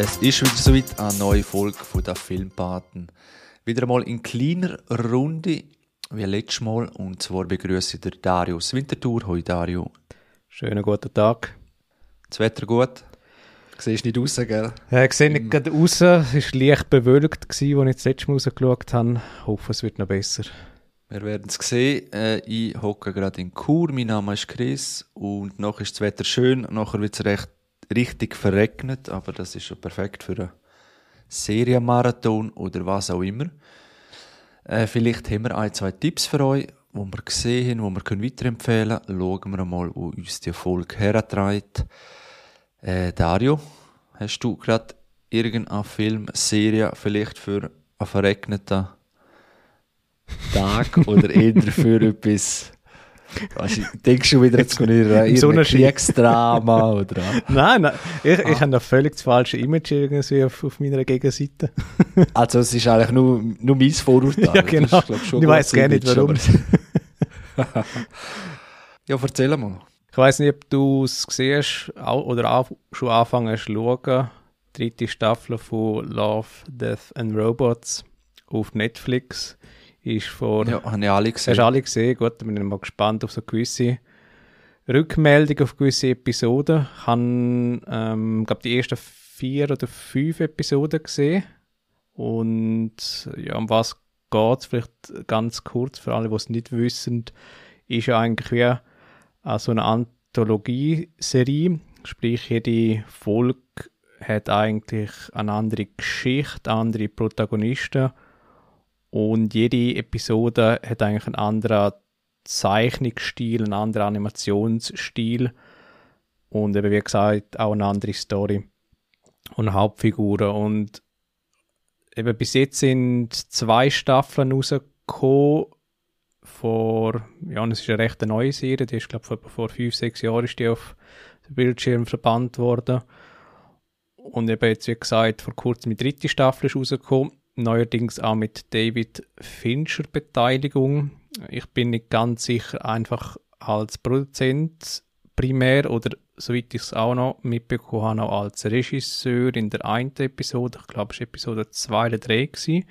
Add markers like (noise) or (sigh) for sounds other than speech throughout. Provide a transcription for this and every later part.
Es ist wieder soweit eine neue Folge von der Filmpaten. Wieder einmal in kleiner Runde wie letztes Mal. Und zwar begrüße ich den Darius Winterthur. Hoi Dario. Schönen guten Tag. Das Wetter gut? Du siehst nicht raus, gell? Ja, ich sehe nicht gerade raus. Es war leicht bewölkt, als ich das letzte Mal rausgeschaut habe. Ich hoffe, es wird noch besser. Wir werden es sehen. Äh, ich hocke gerade in Chur. Mein Name ist Chris. Und noch ist das Wetter schön. Nachher wird es recht richtig verregnet. Aber das ist schon perfekt für einen Serienmarathon oder was auch immer. Äh, vielleicht haben wir ein, zwei Tipps für euch, die wir gesehen haben, die wir weiterempfehlen können. Schauen wir mal, wo uns die Folge hertreibt. Äh, Dario, hast du gerade irgendeine Filmserie vielleicht für einen verregneten Tag oder eher für (laughs) etwas Weißt, denkst du wieder jetzt in so Kriegsdrama oder (laughs) Nein, nein, ich, ich habe noch völlig das falsche Image irgendwie auf, auf meiner Gegenseite. (laughs) also es ist eigentlich nur, nur mein Vorurteil. (laughs) Ja, genau. Ist, ich, ich weiß gar nicht, warum. ja, erzähl mal. Ich weiß nicht, ob du es gesehen hast oder auch schon angefangen hast zu schauen. Dritte Staffel von Love, Death and Robots auf Netflix ist vor... Ja, habe ich alle gesehen. Hast du alle gesehen? Gut, bin ich mal gespannt auf so gewisse Rückmeldungen auf gewisse Episoden. Ich habe, ähm, glaube die ersten vier oder fünf Episoden gesehen. Und ja, um was geht es? Vielleicht ganz kurz für alle, die es nicht wissen, ist ja eigentlich wie äh, so eine Anthologie-Serie. Sprich, jede Folge hat eigentlich eine andere Geschichte, andere Protagonisten und jede Episode hat eigentlich einen anderen Zeichnungsstil, einen anderen Animationsstil und eben wie gesagt auch eine andere Story und Hauptfiguren. Und eben bis jetzt sind zwei Staffeln rausgekommen vor, ja, es ist eine recht neue Serie, die ist glaube ich vor fünf, sechs Jahren ist die auf den Bildschirm verbannt worden. Und eben jetzt, wie gesagt, vor kurzem die dritte Staffel ist rausgekommen neuerdings auch mit David Fincher Beteiligung. Ich bin nicht ganz sicher, einfach als Produzent primär oder soweit ich es auch noch mitbekommen habe, auch als Regisseur in der einen Episode, ich glaube es war Episode 2 oder 3 gewesen.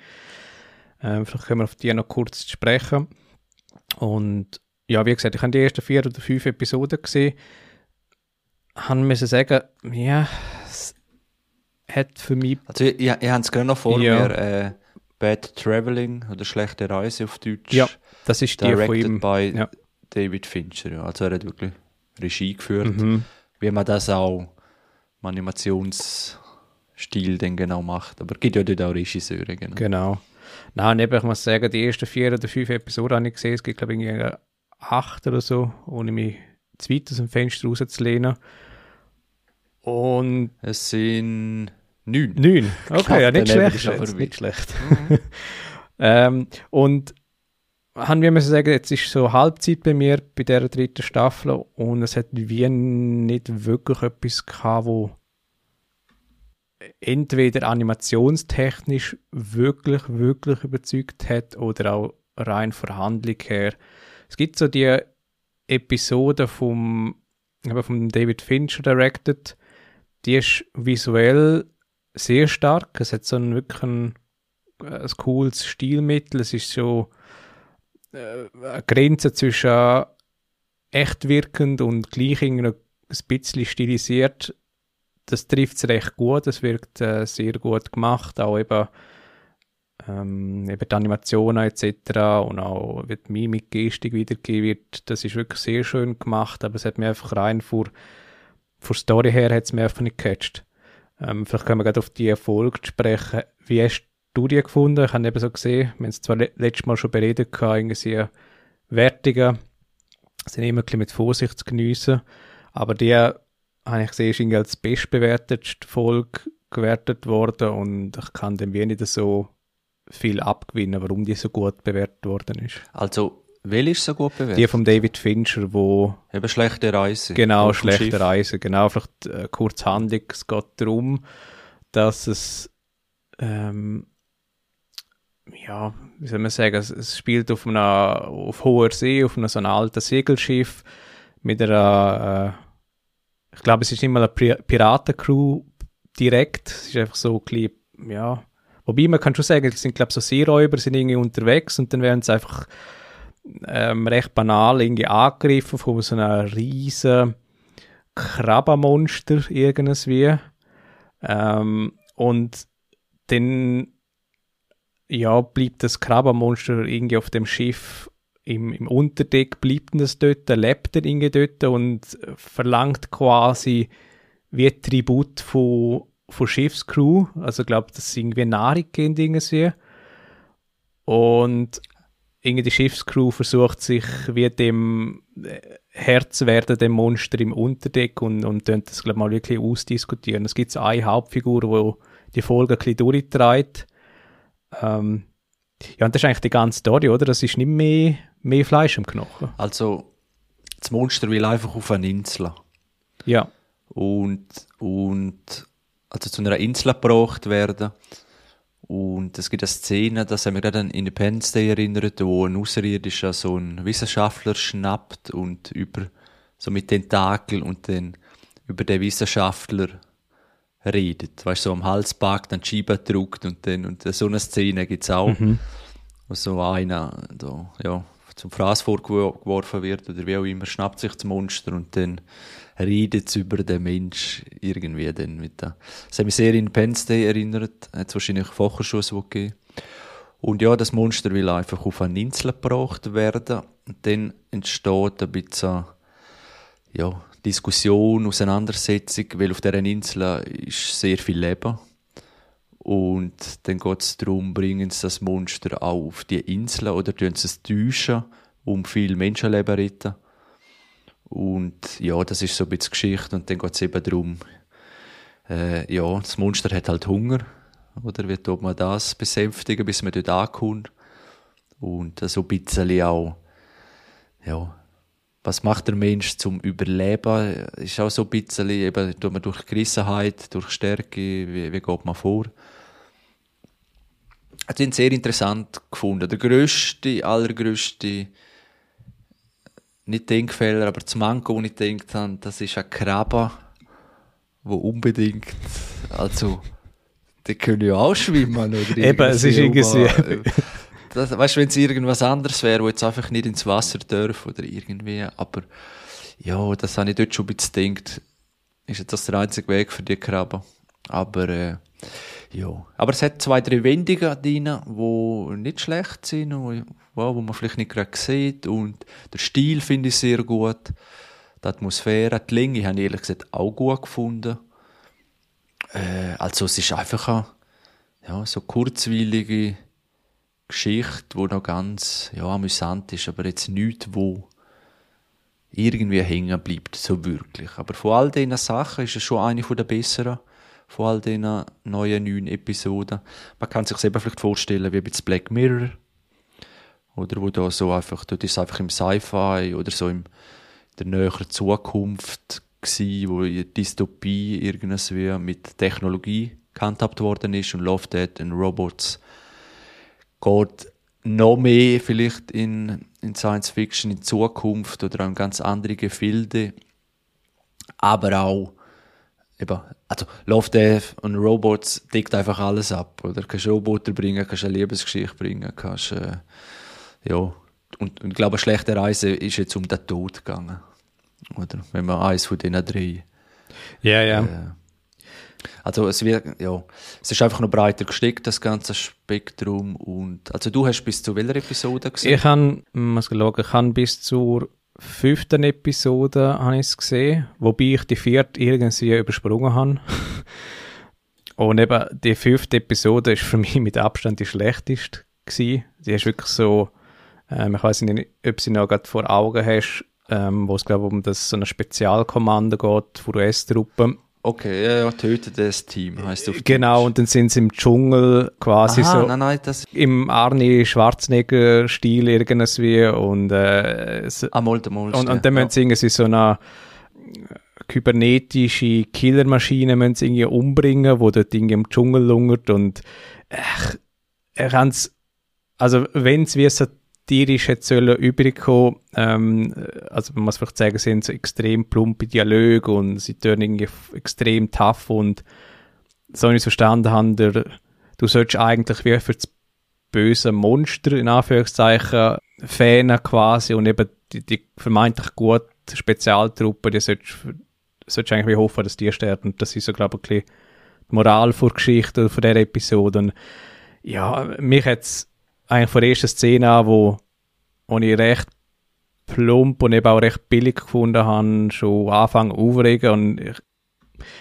Ähm, vielleicht können wir auf die noch kurz sprechen. Und ja, wie gesagt, ich habe die ersten vier oder fünf Episoden gesehen. Haben müssen sagen, ja, hat für mich... Also ich, ich, ich habe es gerade noch vor ja. mir, äh, Bad Traveling oder Schlechte Reise auf Deutsch. Ja, das ist die von ihm. by ja. David Fincher. Ja. Also er hat wirklich Regie geführt. Mhm. Wie man das auch im Animationsstil dann genau macht. Aber es gibt ja dort auch Regisseure. Genau. genau. Nein, eben, ich muss sagen, die ersten vier oder fünf Episoden habe ich gesehen. Es gibt, glaube ich, irgendwie acht oder so, ohne mich zu weit aus dem Fenster rauszulehnen. Und es sind Neun. Neun. Okay, ja, nicht schlecht. Jetzt, nicht schlecht. Mhm. (laughs) ähm, und haben wir müssen sagen, jetzt ist so Halbzeit bei mir bei der dritten Staffel und es hat wie nicht wirklich etwas gehabt, wo entweder animationstechnisch wirklich, wirklich überzeugt hat oder auch rein von Handlung her. Es gibt so die Episode vom, vom David Fincher directed, die ist visuell sehr stark. Es hat so ein wirklich ein, ein cooles Stilmittel. Es ist so äh, eine Grenze zwischen echt wirkend und gleich ein bisschen stilisiert. Das trifft es recht gut. Es wirkt äh, sehr gut gemacht. Auch eben, ähm, eben die Animationen etc. und auch wie die Mimik, Gestik wiedergegeben wird. Das ist wirklich sehr schön gemacht. Aber es hat mir einfach rein vor, vor Story her hat es mir einfach nicht gecatcht. Ähm, vielleicht können wir gerade auf die Erfolge sprechen. Wie hast du die gefunden? Ich habe eben so gesehen, wir haben es zwar le letztes Mal schon beredet, irgendwie Wertungen sind immer ein bisschen mit Vorsicht zu geniessen, aber die habe ich gesehen, ist als bestbewertetste Folge gewertet worden und ich kann dem wenig so viel abgewinnen, warum die so gut bewertet worden ist. Also welche ist so gut bewertet? Die von David Fincher, wo... Eben schlechte Reise. Genau, schlechte Reise. Genau, vielleicht äh, kurz Handlung. Es geht darum, dass es... Ähm, ja, wie soll man sagen, es, es, spielt auf einer auf hoher See, auf einem so einem alten Segelschiff mit einer, äh, ich glaube, es ist immer eine Piratencrew direkt. Es ist einfach so ein bisschen, ja. Wobei man kann schon sagen, es sind, glaube ich, so Seeräuber sind irgendwie unterwegs und dann werden sie einfach ähm, recht banal irgendwie angegriffen von so einer riesen Krabbenmonster irgendwie. Ähm, und dann ja, bleibt das Krabbenmonster irgendwie auf dem Schiff im, im Unterdeck, bleibt das dort, lebt er irgendwie dort und verlangt quasi wie Tribut von, von Schiffscrew. Also ich glaube, das ist irgendwie Nahrung irgendwie. Und die Schiffscrew versucht sich wie dem äh, Herz werden, dem Monster im Unterdeck und, und das, glaube mal wirklich ausdiskutieren. Es gibt eine Hauptfigur, die die Folge ein bisschen durchtreibt. Ähm, ja, und das ist eigentlich die ganze Story, oder? Das ist nicht mehr, mehr Fleisch im Knochen. Also, das Monster will einfach auf eine Insel. Ja. Und, und also zu einer Insel gebracht werden. Und es gibt eine Szene, das haben wir gerade an Independence Day erinnert, wo ein Außerirdischer so einen Wissenschaftler schnappt und über, so mit Tentakel und dann über den Wissenschaftler redet. Weißt du, so am Hals packt, dann Scheibe drückt und dann, und so eine Szene gibt es auch, mhm. wo so einer, da, ja, zum Fraß vorgeworfen wird oder wie auch immer, schnappt sich das Monster und dann redet über den Mensch irgendwie dann mit der. Das hat mich sehr in Penn Day erinnert, hat wahrscheinlich Focherschuss gegeben. Und ja, das Monster will einfach auf eine Insel gebracht werden und dann entsteht ein bisschen, ja, Diskussion, Auseinandersetzung, weil auf dieser Insel ist sehr viel Leben. Und dann geht es darum, bringen sie das Monster auch auf die Insel oder tun sie es täuschen, um viel Menschenleben zu retten. Und ja, das ist so ein bisschen Geschichte. Und dann geht es eben darum, äh, ja, das Monster hat halt Hunger. Oder wie tut man das besänftigen, bis man dort ankommt. Und so ein bisschen auch, ja, was macht der Mensch zum Überleben? Ist auch so ein bisschen, eben, tut man durch Gerissenheit, durch Stärke, wie, wie geht man vor? Ich habe sehr interessant gefunden. Der grösste, allergrößte, nicht Denkfehler, aber das Manko, wo ich gedacht habe, das ist ein Krabbe, wo unbedingt, also, die können ja auch schwimmen, oder? (laughs) Eben, es ist irgendwie das, weißt du, wenn es irgendwas anderes wäre, wo jetzt einfach nicht ins Wasser dürfen oder irgendwie, aber ja, das habe ich dort schon ein bisschen gedacht, ist jetzt das der einzige Weg für die Krabben. Aber äh, ja, aber es hat zwei, drei Wendungen drin, die nicht schlecht sind, wo, wo man vielleicht nicht gerade sieht und der Stil finde ich sehr gut, die Atmosphäre, die Länge habe ich ehrlich gesagt auch gut gefunden. Äh, also es ist einfach eine, ja, so kurzweilige Geschichte, die noch ganz ja, amüsant ist, aber jetzt nichts, wo irgendwie hängen bleibt, so wirklich. Aber von all diesen Sachen ist es schon eine der besseren, von all diesen neuen, neuen Episoden. Man kann sich eben vielleicht vorstellen, wie bei Black Mirror, oder wo da so einfach, dort ist es einfach im Sci-Fi oder so in der näheren Zukunft gewesen, wo die Dystopie irgendwie mit Technologie gehandhabt worden ist und Love, Dead and Robots geht noch mehr vielleicht in, in Science Fiction in Zukunft oder in ganz andere Gefilde. Aber auch, eben, also Love, Death und Robots deckt einfach alles ab. Oder kannst Roboter bringen, kannst eine Liebesgeschichte bringen, kannst, äh, ja. Und, ich glaube, eine schlechte Reise ist jetzt um den Tod gegangen. Oder? Wenn man eins von diesen drei. Ja, ja. Äh, also es wird, ja, es ist einfach noch breiter gesteckt, das ganze Spektrum. Und, also du hast bis zu welcher Episode gesehen? Ich habe, muss schauen, ich habe bis zur fünften Episode habe ich es gesehen, wobei ich die vierte irgendwie übersprungen habe. (laughs) Und eben die fünfte Episode ist für mich mit Abstand die schlechteste gewesen. Die ist wirklich so, ähm, ich weiß nicht, ob sie noch gerade vor Augen hast, ähm, wo es glaube um das so eine Spezialkommando geht von US-Truppen Okay, ja, ja, töte das Team heißt auf Genau, und dann sind sie im Dschungel quasi Aha, so nein, nein, das im Arnie Schwarzenegger-Stil irgendwie und äh, so, ah, Molde, Molde, und, und dann ja. müssen sie irgendwie so eine kybernetische Killermaschine müssen sie irgendwie umbringen, wo dort irgendwie im Dschungel lungert und äh, er kann's also wenn es wie so satirisch hätte sollen überkommen ähm, also man muss vielleicht sagen, sind so extrem plumpe Dialoge und sie tun irgendwie extrem tough und so wie ich es verstanden habe, der, du solltest eigentlich wie für das böse Monster, in Anführungszeichen, Fähnen quasi und eben die, die vermeintlich gute Spezialtruppe, die solltest, solltest eigentlich wie hoffen, dass die sterben. Das ist so, glaube ich, ein bisschen die Moral vor Geschichte von dieser Episode. Und ja, mich hat es eigentlich von der ersten Szene an, wo, wo ich recht plump und eben auch recht billig gefunden habe, schon anfangen aufregen und ich,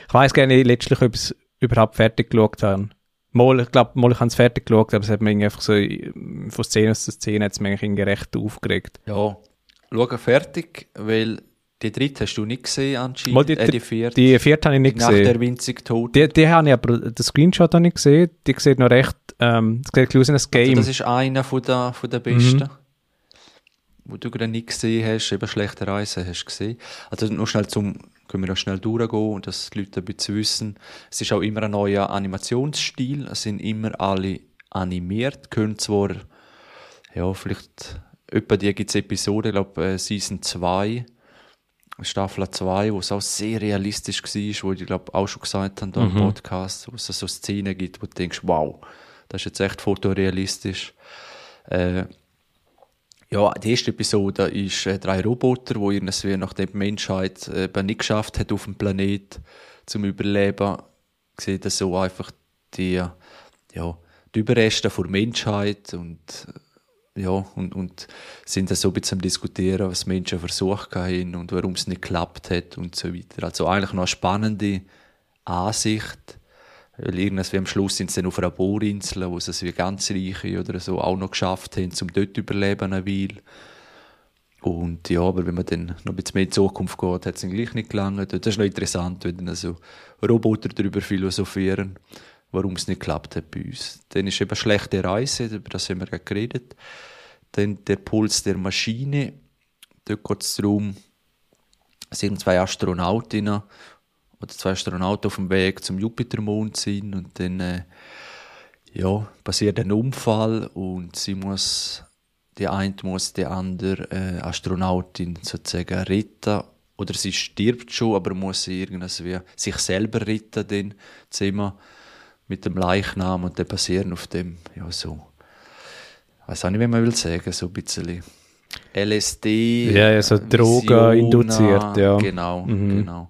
ich weiß gar nicht letztlich, ob ich es überhaupt fertig geschaut habe. Mal, ich glaube, mal ich habe es fertig geschaut, aber es hat mich einfach so von Szene zu Szene hat es mich irgendwie recht aufgeregt. Ja, schau fertig, weil die dritte hast du nicht gesehen anscheinend, Mal die, äh, die vierte. Die vierte habe ich nicht nach gesehen. der winzig tot. Die, die habe ich aber, den Screenshot habe ich gesehen, die sieht noch recht, ähm, das sieht aus wie ein Also Game. das ist einer von der, von der besten. Wo du gerade nicht gesehen hast, eben schlechte Reise hast du gesehen. Also nur schnell zum, können wir noch schnell durchgehen und dass die Leute ein bisschen wissen. Es ist auch immer ein neuer Animationsstil. Es sind immer alle animiert, können zwar, ja, vielleicht, etwa die gibt es Episoden, ich glaube, äh, Season 2, Staffel 2, wo es auch sehr realistisch war, wo ich glaube auch schon gesagt habe, da im Podcast, wo es so Szenen gibt, wo du denkst, wow, das ist jetzt echt fotorealistisch. Äh, ja, die erste Episode ist äh, drei Roboter, wo irgendwie nachdem die Menschheit äh, eben nicht geschafft hat auf dem Planet zum Überleben, sieht das so einfach die, ja, die Überreste der Menschheit und äh, ja, und, und sind dann so ein bisschen am diskutieren, was Menschen versucht haben und warum es nicht geklappt hat und so weiter. Also eigentlich noch eine spannende Ansicht, weil irgendwie am Schluss sind sie dann auf einer Bohrinsel, wo es wie ganz Reiche oder so auch noch geschafft haben, um dort überleben eine Weile. Und ja, aber wenn man dann noch ein bisschen mehr in die Zukunft geht, hat es dann gleich nicht gelangt. Das ist noch interessant, wenn dann so Roboter darüber philosophieren, warum es nicht geklappt hat bei uns. Dann ist eben schlechte Reise, über das haben wir gerade geredet. Dann der Puls der Maschine. Dort geht es darum, es sind zwei Astronautinnen oder zwei Astronauten auf dem Weg zum Jupitermond sind und dann äh, ja, passiert ein Unfall und sie muss, die eine muss die andere äh, Astronautin sozusagen retten oder sie stirbt schon, aber muss sie irgendwie sich selber retten dann zusammen mit dem Leichnam und dann passieren auf dem ja so weiß auch nicht, wie man will sagen, so ein bisschen LSD. Ja, so Drogen induziert, ja. Genau, genau.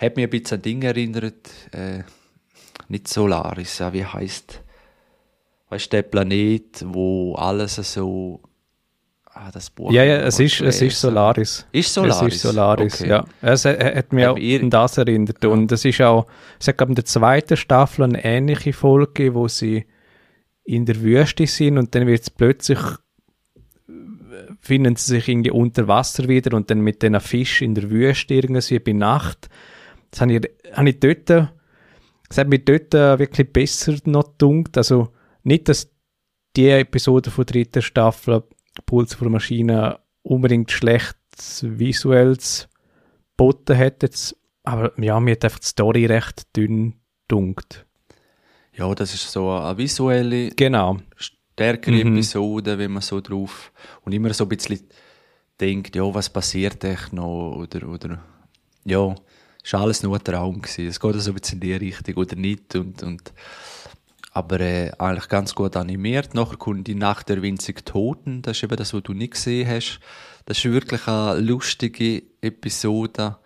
Hat mich ein bisschen an Dinge erinnert, äh, nicht Solaris, ja, wie heißt, weißt du, der Planet, wo alles so, ah, das Buch. Ja, ja, es ist, es ist. Solaris. Ist Solaris? Es ist Solaris, Okay. ja. Es hat hat mich Hat auch mich ir- an das erinnert. Und es ist auch, es hat glaube in der zweiten Staffel eine ähnliche Folge, wo sie in der Wüste sind und dann wird es plötzlich äh, finden sie sich irgendwie unter Wasser wieder und dann mit diesen Fisch in der Wüste irgendwie bei Nacht. Das habe ich, habe ich dort, das hat mich dort wirklich besser noch gedunkt. Also nicht, dass die Episode von der dritten Staffel Puls vor Maschine unbedingt schlechtes visuelles geboten hat jetzt, aber ja, mir hat einfach die Story recht dünn dunkt. Ja, das ist so eine visuelle, Genau. stärkere Mhm. Episode, wenn man so drauf und immer so ein bisschen denkt, ja, was passiert echt noch oder, oder ja, ist alles nur ein Traum gewesen. Es geht so ein bisschen in die Richtung oder nicht und, und aber äh, eigentlich ganz gut animiert. Nachher kommt die Nacht der winzig Toten, das ist eben das, was du nicht gesehen hast. Das ist wirklich eine lustige Episode,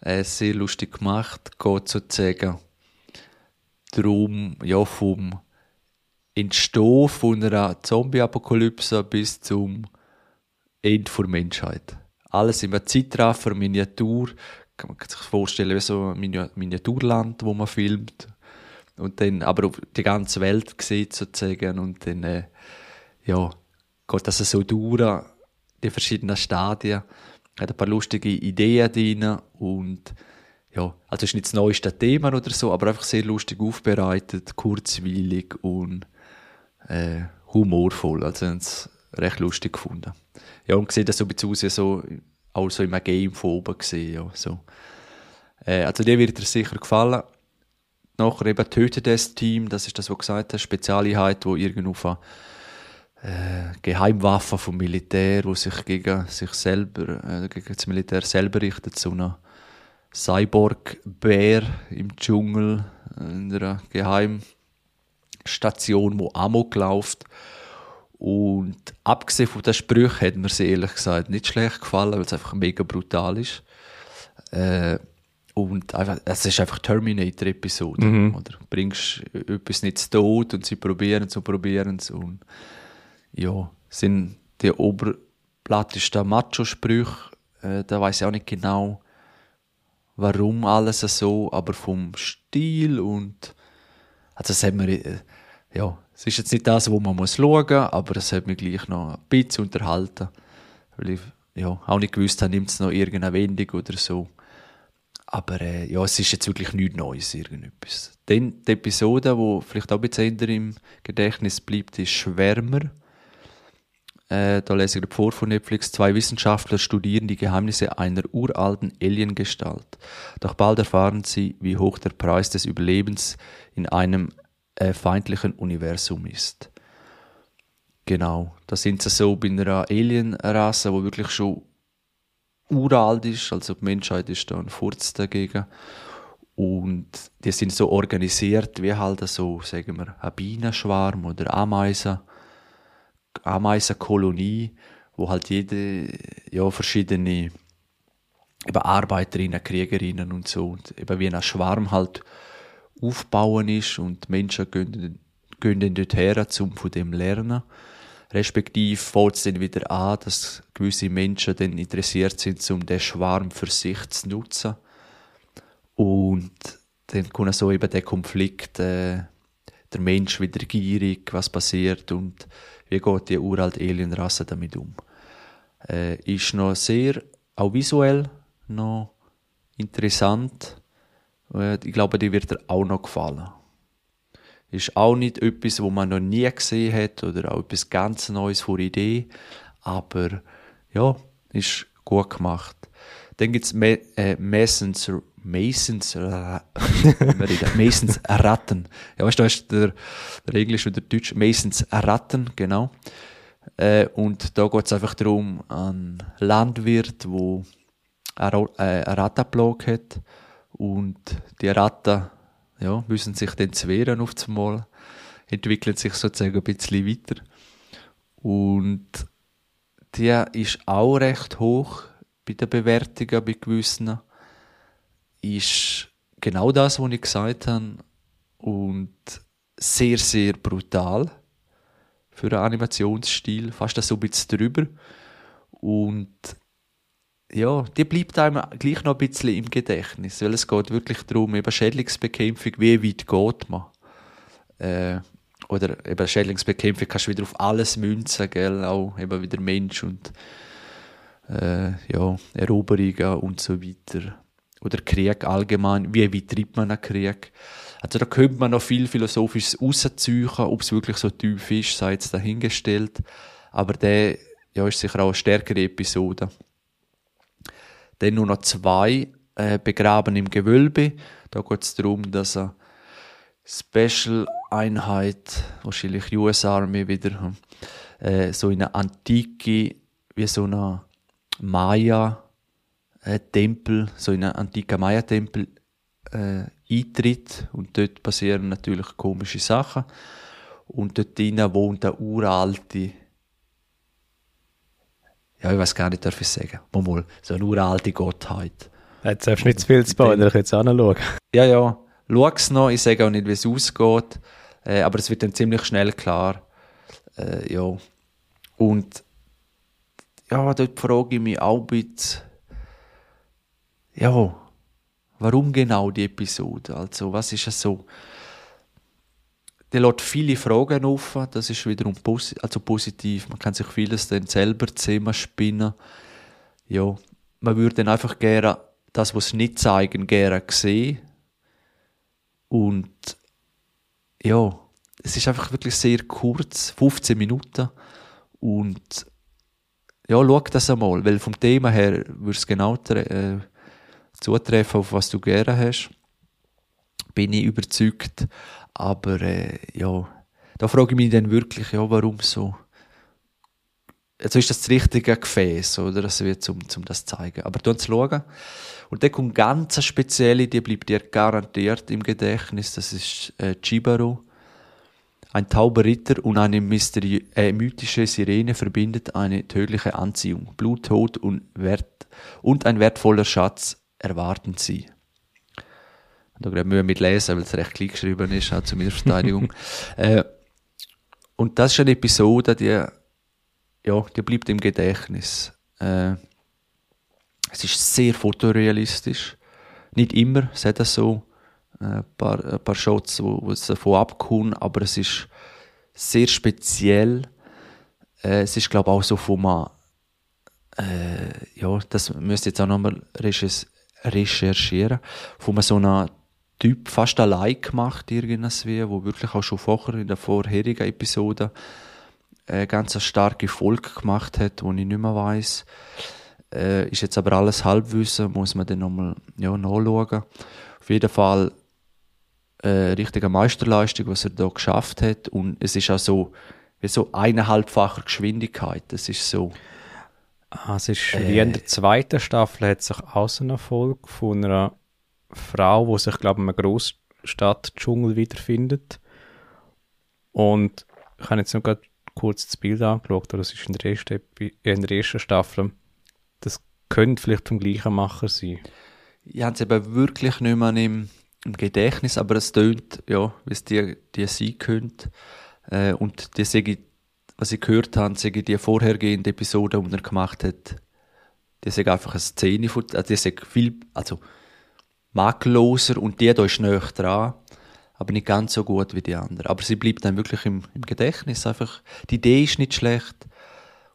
äh, sehr lustig gemacht, geht sozusagen darum, ja, vom Entstehen von einer Zombie-Apokalypse bis zum Ende der Menschheit. Alles in einem Zeitraffer, Miniatur. Kann man sich vorstellen, wie so ein Mini- Miniaturland, wo man filmt. Und dann aber die ganze Welt sieht sozusagen. Und dann, äh, ja, geht das so durch, die verschiedenen Stadien. Hat ein paar lustige Ideen drin und ja, also ist nicht das neueste Thema oder so, aber einfach sehr lustig aufbereitet, kurzweilig und äh, humorvoll. Also haben es recht lustig gefunden. Ja, und sieht das so ein bisschen aus, wie so, auch so in einem Game von oben gesehen, ja, so. Äh, also dir wird dir sicher gefallen. Nachher eben tötet das Team, das ist das, was du gesagt hast, Spezialeinheit, wo irgendwo auf äh, Geheimwaffe vom Militär, wo sich gegen sich selber, äh, gegen das Militär selber richtet, so eine Cyborg-Bär im Dschungel in einer Geheimstation, wo Amok läuft. Und abgesehen von den Sprüchen hat mir sie ehrlich gesagt nicht schlecht gefallen, weil es einfach mega brutal ist. Äh, und einfach, es ist einfach Terminator-Episode. Mhm. Oder bringst etwas nicht zu Tod und sie probieren es und probieren es. Und ja, sind die oberplattisten Macho-Sprüche, äh, da weiß ich auch nicht genau, warum alles so, aber vom Stil und also das hat mir, äh, ja, es ist jetzt nicht das, wo man muss schauen, aber es hat mich gleich noch ein bisschen unterhalten, weil ich ja, auch nicht gewusst habe, nimmt es noch irgendeine Wendung oder so. Aber äh, ja, es ist jetzt wirklich nichts Neues, irgendetwas. Dann die Episode, wo vielleicht auch ein bisschen im Gedächtnis bleibt, ist Schwärmer. Äh, da lese ich vor von Netflix. Zwei Wissenschaftler studieren die Geheimnisse einer uralten Aliengestalt. Doch bald erfahren sie, wie hoch der Preis des Überlebens in einem äh, feindlichen Universum ist. Genau, da sind sie so bei einer Alienrasse, wo wirklich schon uralt ist, also die Menschheit ist da ein Furz dagegen. Und die sind so organisiert wie halt so, sagen wir, ein Bienenschwarm oder Ameisen, Ameisenkolonie, wo halt jede, ja, verschiedene eben Arbeiterinnen, Kriegerinnen und so, und eben wie ein Schwarm halt aufbauen ist und die Menschen gehen, gehen dann dorthin, um von dem lernen. Respektive fällt es dann wieder an, dass gewisse Menschen dann interessiert sind, um den Schwarm für sich zu nutzen. Und dann kommt so eben der Konflikt, äh, der Mensch wieder gierig, was passiert und wie geht die uralte Alienrasse damit um. Äh, ist noch sehr, auch visuell, noch interessant. Äh, ich glaube, die wird dir auch noch gefallen. Ist auch nicht etwas, wo man noch nie gesehen hat oder auch etwas ganz Neues vor Idee. Aber ja, ist gut gemacht. Dann gibt es Me äh, Masons, Masons, äh, Masons Ratten. Ja, weißt du, da ist der, der Englisch und der Deutsch Masons Ratten, genau. Äh, und da geht es einfach darum, ein Landwirt, der eine, äh, Rattenplage hat und die Ratten ja, müssen sich dann zu auf einmal, entwickeln sich sozusagen ein bisschen weiter. Und der ist auch recht hoch bei den Bewertungen bei gewissen. Ist genau das, was ich gesagt habe. Und sehr, sehr brutal für einen Animationsstil. Fast so ein bisschen drüber. Und ja, die bleibt einem gleich noch ein bisschen im Gedächtnis, weil es geht wirklich darum, eben Schädlingsbekämpfung, wie weit geht man? Äh, oder eben Schädlingsbekämpfung kannst du wieder auf alles münzen, gell? auch eben wieder Mensch und äh, ja, Eroberungen und so weiter. Oder Krieg allgemein, wie weit treibt man einen Krieg? Also da könnte man noch viel Philosophisches rausziehen, ob es wirklich so tief ist, sei jetzt dahingestellt. Aber der ja, ist sicher auch eine stärkere Episode. Dann nur noch zwei äh, begraben im Gewölbe. Da geht es darum, dass eine Special-Einheit, wahrscheinlich US Army wieder, äh, so in eine antike, wie so eine Maya-Tempel, so in einen antiken Maya-Tempel äh, eintritt. Und dort passieren natürlich komische Sachen. Und dort drinnen wohnt eine uralte ja, ich weiß gar nicht, darf ich sagen. Mal, mal so eine uralte Gottheit. Jetzt darfst du nicht zu viel spoilern, ich jetzt anschauen. Ja, ja, schau es noch. Ich sage auch nicht, wie es ausgeht. Äh, aber es wird dann ziemlich schnell klar. Äh, ja. Und ja, dort frage ich mich auch ein bisschen, ja, warum genau die Episode? Also, was ist es so? Der lässt viele Fragen offen, das ist wiederum posi also positiv. Man kann sich vieles dann selber zusammenspinnen. Ja, man würde dann einfach gerne das, was sie nicht zeigen, gerne sehen. Und ja, es ist einfach wirklich sehr kurz, 15 Minuten. Und ja, schau das einmal, weil vom Thema her würde es genau äh, zutreffen, auf was du gerne hast. Bin ich überzeugt. Aber äh, ja, da frage ich mich dann wirklich, ja, warum so also ist das das richtige Gefäß, oder? Das wird zum, zum das zeigen. Aber zu schauen. Und dann kommt ganz eine spezielle, die bleibt dir garantiert im Gedächtnis. Das ist äh, Chibaru. Ein tauber Ritter und eine äh, mythische Sirene verbindet eine tödliche Anziehung. Blut, Tod und, Wert und ein wertvoller Schatz erwarten sie. Da gerade Mühe mit lesen, weil es recht klein geschrieben ist, auch zu meiner Verteidigung. (laughs) äh, und das ist eine Episode, die, ja, die bleibt im Gedächtnis. Äh, es ist sehr fotorealistisch. Nicht immer, es hat so äh, ein paar, ein paar Shots, wo, wo es davon abkommen, aber es ist sehr speziell. Äh, es ist, glaube ich, auch so von man, äh, ja, das müsste jetzt auch nochmal recherchieren, von so einer Typ fast allein gemacht, irgendwie, wo wirklich auch schon vorher in der vorherigen Episode äh, ganz starke Folge gemacht hat, wo ich nicht mehr weiss. Äh, ist jetzt aber alles Halbwissen, muss man dann nochmal ja, nachschauen. Auf jeden Fall äh, richtige Meisterleistung, was er da geschafft hat. Und es ist auch so, wie so eineinhalbfacher Geschwindigkeit. Das ist so. Ah, es ist äh, wie in der zweiten Staffel hat sich auch so ein Erfolg von einer Frau, die sich, glaube ich, in einem Großstadt-Dschungel wiederfindet. Und ich habe jetzt noch gerade kurz das Bild angeschaut, das ist in der ersten, in der ersten Staffel. Das könnte vielleicht vom gleichen Macher sein. Ich habe es eben wirklich nicht mehr im, im Gedächtnis, aber es tönt, ja, wie es die, die sein könnte. Äh, und die sage was ich gehört habe, sage die vorhergehende Episode, die er gemacht hat, die sage einfach eine Szene von, also die sage viel, also makelloser und die da ist näher dran, aber nicht ganz so gut wie die andere. Aber sie bleibt dann wirklich im, im Gedächtnis einfach. Die Idee ist nicht schlecht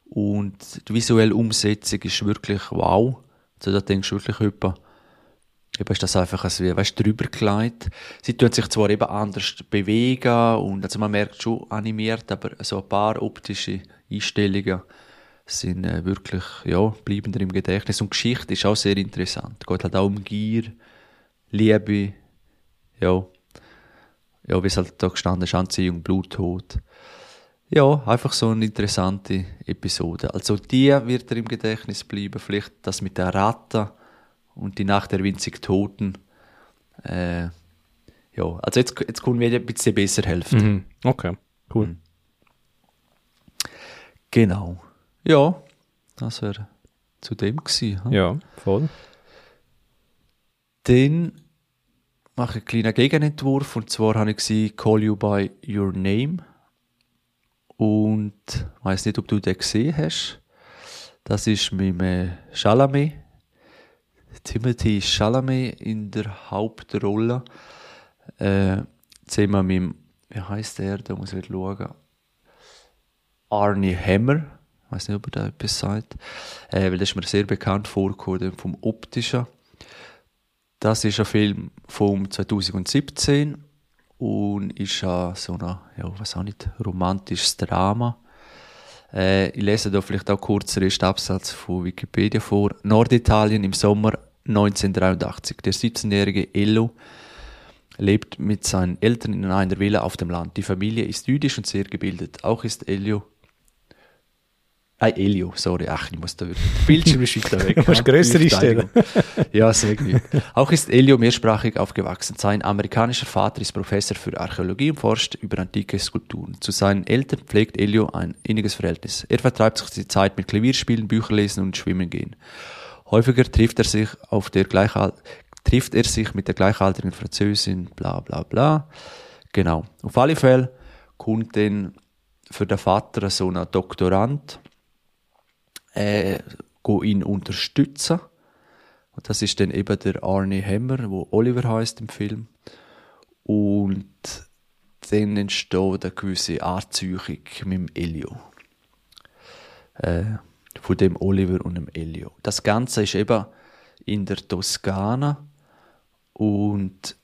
und die visuelle Umsetzung ist wirklich wow. Also da denkst du wirklich über, eben ist das einfach ein, wie, weißt, drüber gelegt. Sie tun sich zwar eben anders bewegen und also man merkt schon animiert, aber so ein paar optische Einstellungen sind äh, wirklich, ja, bleiben im Gedächtnis. Und Geschichte ist auch sehr interessant. Es geht halt auch um Gier, Liebe, ja, ja, wie es halt da gestanden ist, Anziehung, Bluttod. Ja, einfach so eine interessante Episode. Also die wird er im Gedächtnis bleiben, vielleicht das mit der Ratte und die Nacht der winzig Toten. Äh, ja, also jetzt, jetzt können wir ein bisschen besser helfen. Mhm. Okay, cool. Mhm. Genau. Ja, das wäre zu dem gewesen. Ja, voll. Dann mache ich einen kleinen Gegenentwurf und zwar habe ich gesehen Call You By Your Name und ich weiß nicht, ob du den gesehen hast. Das ist mit dem Chalamet, Timothy Chalamet in der Hauptrolle. Äh, zusammen mit dem, wie heißt der, da muss ich schauen, Arnie Hammer. Ich weiß nicht, ob er da etwas sagt. Äh, weil das ist mir sehr bekannt vorgekommen vom Optischen. Das ist ein Film von 2017 und ist ein, so ein, ja, was auch nicht, romantisches Drama. Äh, ich lese da vielleicht auch kurz den ersten Absatz von Wikipedia vor. Norditalien im Sommer 1983. Der 17-jährige Ello lebt mit seinen Eltern in einer Villa auf dem Land. Die Familie ist jüdisch und sehr gebildet. Auch ist Elio Ah, Elio, sorry. Ach, ich muss da wirklich. Der Bildschirm ist weiter weg. (laughs) Du musst größere stellen. ja, sehr gut. Auch ist Elio mehrsprachig aufgewachsen. Sein amerikanischer Vater ist Professor für Archäologie und forscht über antike Skulpturen. Zu seinen Eltern pflegt Elio ein inniges Verhältnis. Er vertreibt sich die Zeit mit Klavierspielen, Bücherlesen und Schwimmen gehen. Häufiger trifft er sich auf der Gleichal trifft er sich mit der gleichaltrigen Französin, bla bla bla. Genau. Auf alle Fälle kommt dann für den Vater so ein Doktorand, äh, ihn unterstützen. Und das ist dann eben der Arnie Hammer, wo Oliver heißt im Film. Und dann entsteht eine gewisse Anziehung mit dem Elio. Äh, von dem Oliver und dem Elio. Das Ganze ist eben in der Toskana und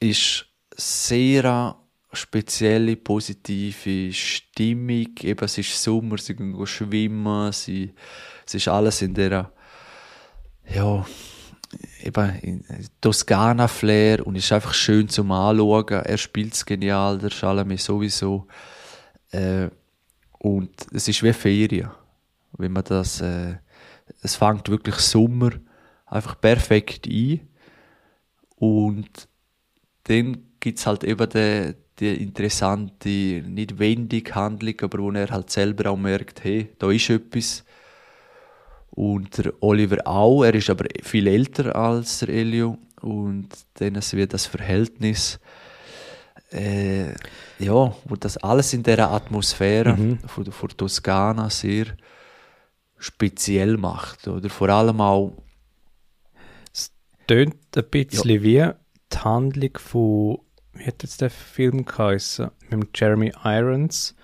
ist sehr spezielle positive Stimmung. Eben, es ist Sommer, sie gehen schwimmen, sie, es ist alles in der, ja, eben Toskana-Flair und es ist einfach schön zum Anschauen. Er spielt es genial, der Chalamet sowieso. Äh, Und es ist wie Ferien, wenn man das, äh, es fängt wirklich Sommer einfach perfekt ein und dann gibt's halt eben die, die interessante, nicht wendige Handlung, aber wo er halt selber auch merkt, hey, da ist etwas. Und der Oliver auch, er ist aber viel älter als der Elio und dann wird das Verhältnis äh, ja, wo das alles in dieser Atmosphäre Mhm. von, von Toskana sehr speziell macht. Oder vor allem auch, Tönt ein bisschen wie die Handlung von, wie hat jetzt der Film geheißen? Mit Jeremy Irons.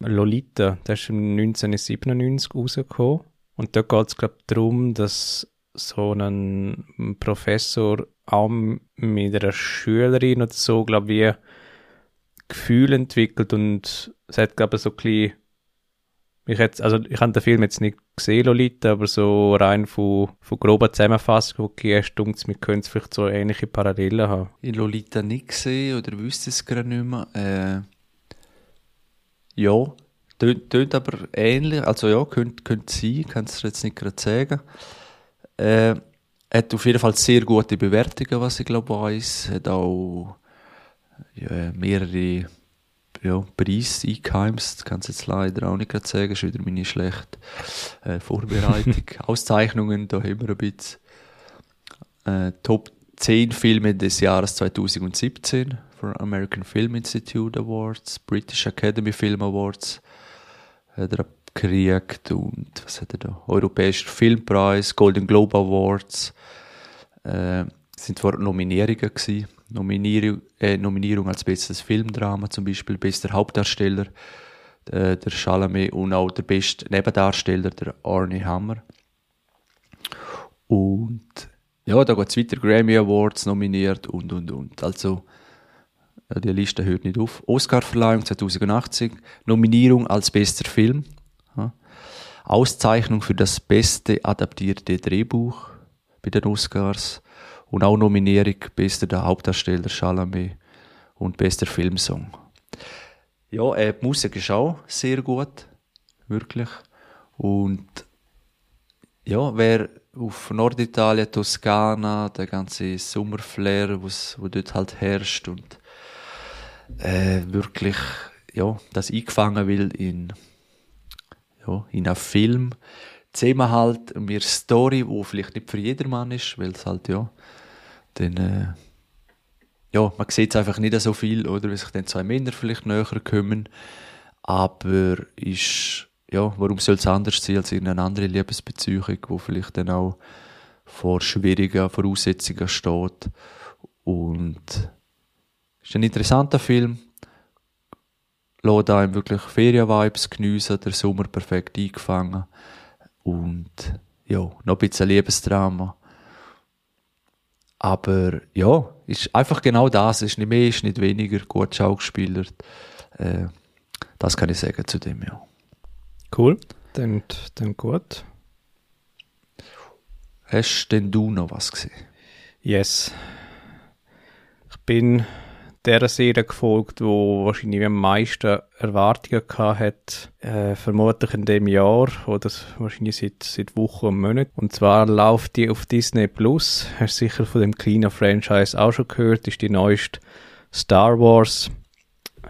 Lolita, der ist im 1997 rausgekommen. Und da geht es, glaube ich, darum, dass so ein Professor auch mit einer Schülerin oder so, glaube ich, wie Gefühle entwickelt und es hat, glaube ich, so ein bisschen ich jetzt, also ich habe den Film jetzt nicht gesehen, Lolita, aber so rein von, von grober Zusammenfassung, okay, hast, dunkt wir können vielleicht so ähnliche Parallelen haben. in Lolita nicht gesehen oder wüsste es gerade nicht mehr. Äh, ja, tönt, aber ähnlich. Also ja, könnte, könnte sein, kann es jetzt nicht gerade sagen. Äh, hat auf jeden Fall sehr gute Bewertungen, was ich glaube weiß. Hat auch ja, mehrere ja, Preise eingeheimst. Kann es jetzt leider auch nicht gerade sagen. Ist wieder meine schlechte äh, Vorbereitung. (laughs) Auszeichnungen, da haben wir ein bisschen. Äh, Top 10 Filme des Jahres 2017 für American Film Institute Awards, British Academy Film Awards hat er gekriegt und was hat er da? Europäischer Filmpreis, Golden Globe Awards äh, sind vor Nominierungen gewesen. Nominierung, äh, Nominierung als bestes Filmdrama zum Beispiel, bester Hauptdarsteller äh, der Chalamet und auch der beste Nebendarsteller der Arnie Hammer. Und ja, da geht es weiter, Grammy Awards nominiert und, und, und. Also, die Liste hört nicht auf. Oscar-Verleihung 2080, Nominierung als bester Film, ja. Auszeichnung für das beste adaptierte Drehbuch bei den Oscars und auch Nominierung bester Hauptdarsteller Chalamet und bester Filmsong. Ja, äh, die Musik ist auch sehr gut, wirklich. Und ja, wer auf Norditalien, Toskana, der ganze Sommerflair, wo's- wo dort halt herrscht und äh, wirklich ja, das eingefangen will in, ja, in einen Film, zusammen halt mir Story, wo vielleicht nicht für jedermann ist, weil es halt ja, dann äh, ja, man sieht es einfach nicht so viel, oder, wie sich dann zwei Männer vielleicht näher kommen, aber ist, ja, warum soll es anders sein als irgendeine andere Liebesbeziehung, wo vielleicht dann auch vor schwierigen Voraussetzungen steht? Und ist ein interessanter Film, lässt einem wirklich Ferienvibes geniessen, der Sommer perfekt eingefangen und ja, noch ein bisschen Liebesdrama. Aber ja, ist einfach genau das. Ist nicht mehr, ist nicht weniger. Gut schaugespielert. Äh, das kann ich sagen zu dem, ja. Cool. Dann, dann gut. Hast denn du noch was gesehen? Yes. Ich bin der Serie gefolgt, wo wahrscheinlich am meisten Erwartungen hat, äh, vermutlich in dem Jahr oder wahrscheinlich seit, seit Wochen und Monaten. Und zwar läuft die auf Disney Plus. Hast sicher von dem kleinen Franchise auch schon gehört, ist die neueste Star Wars.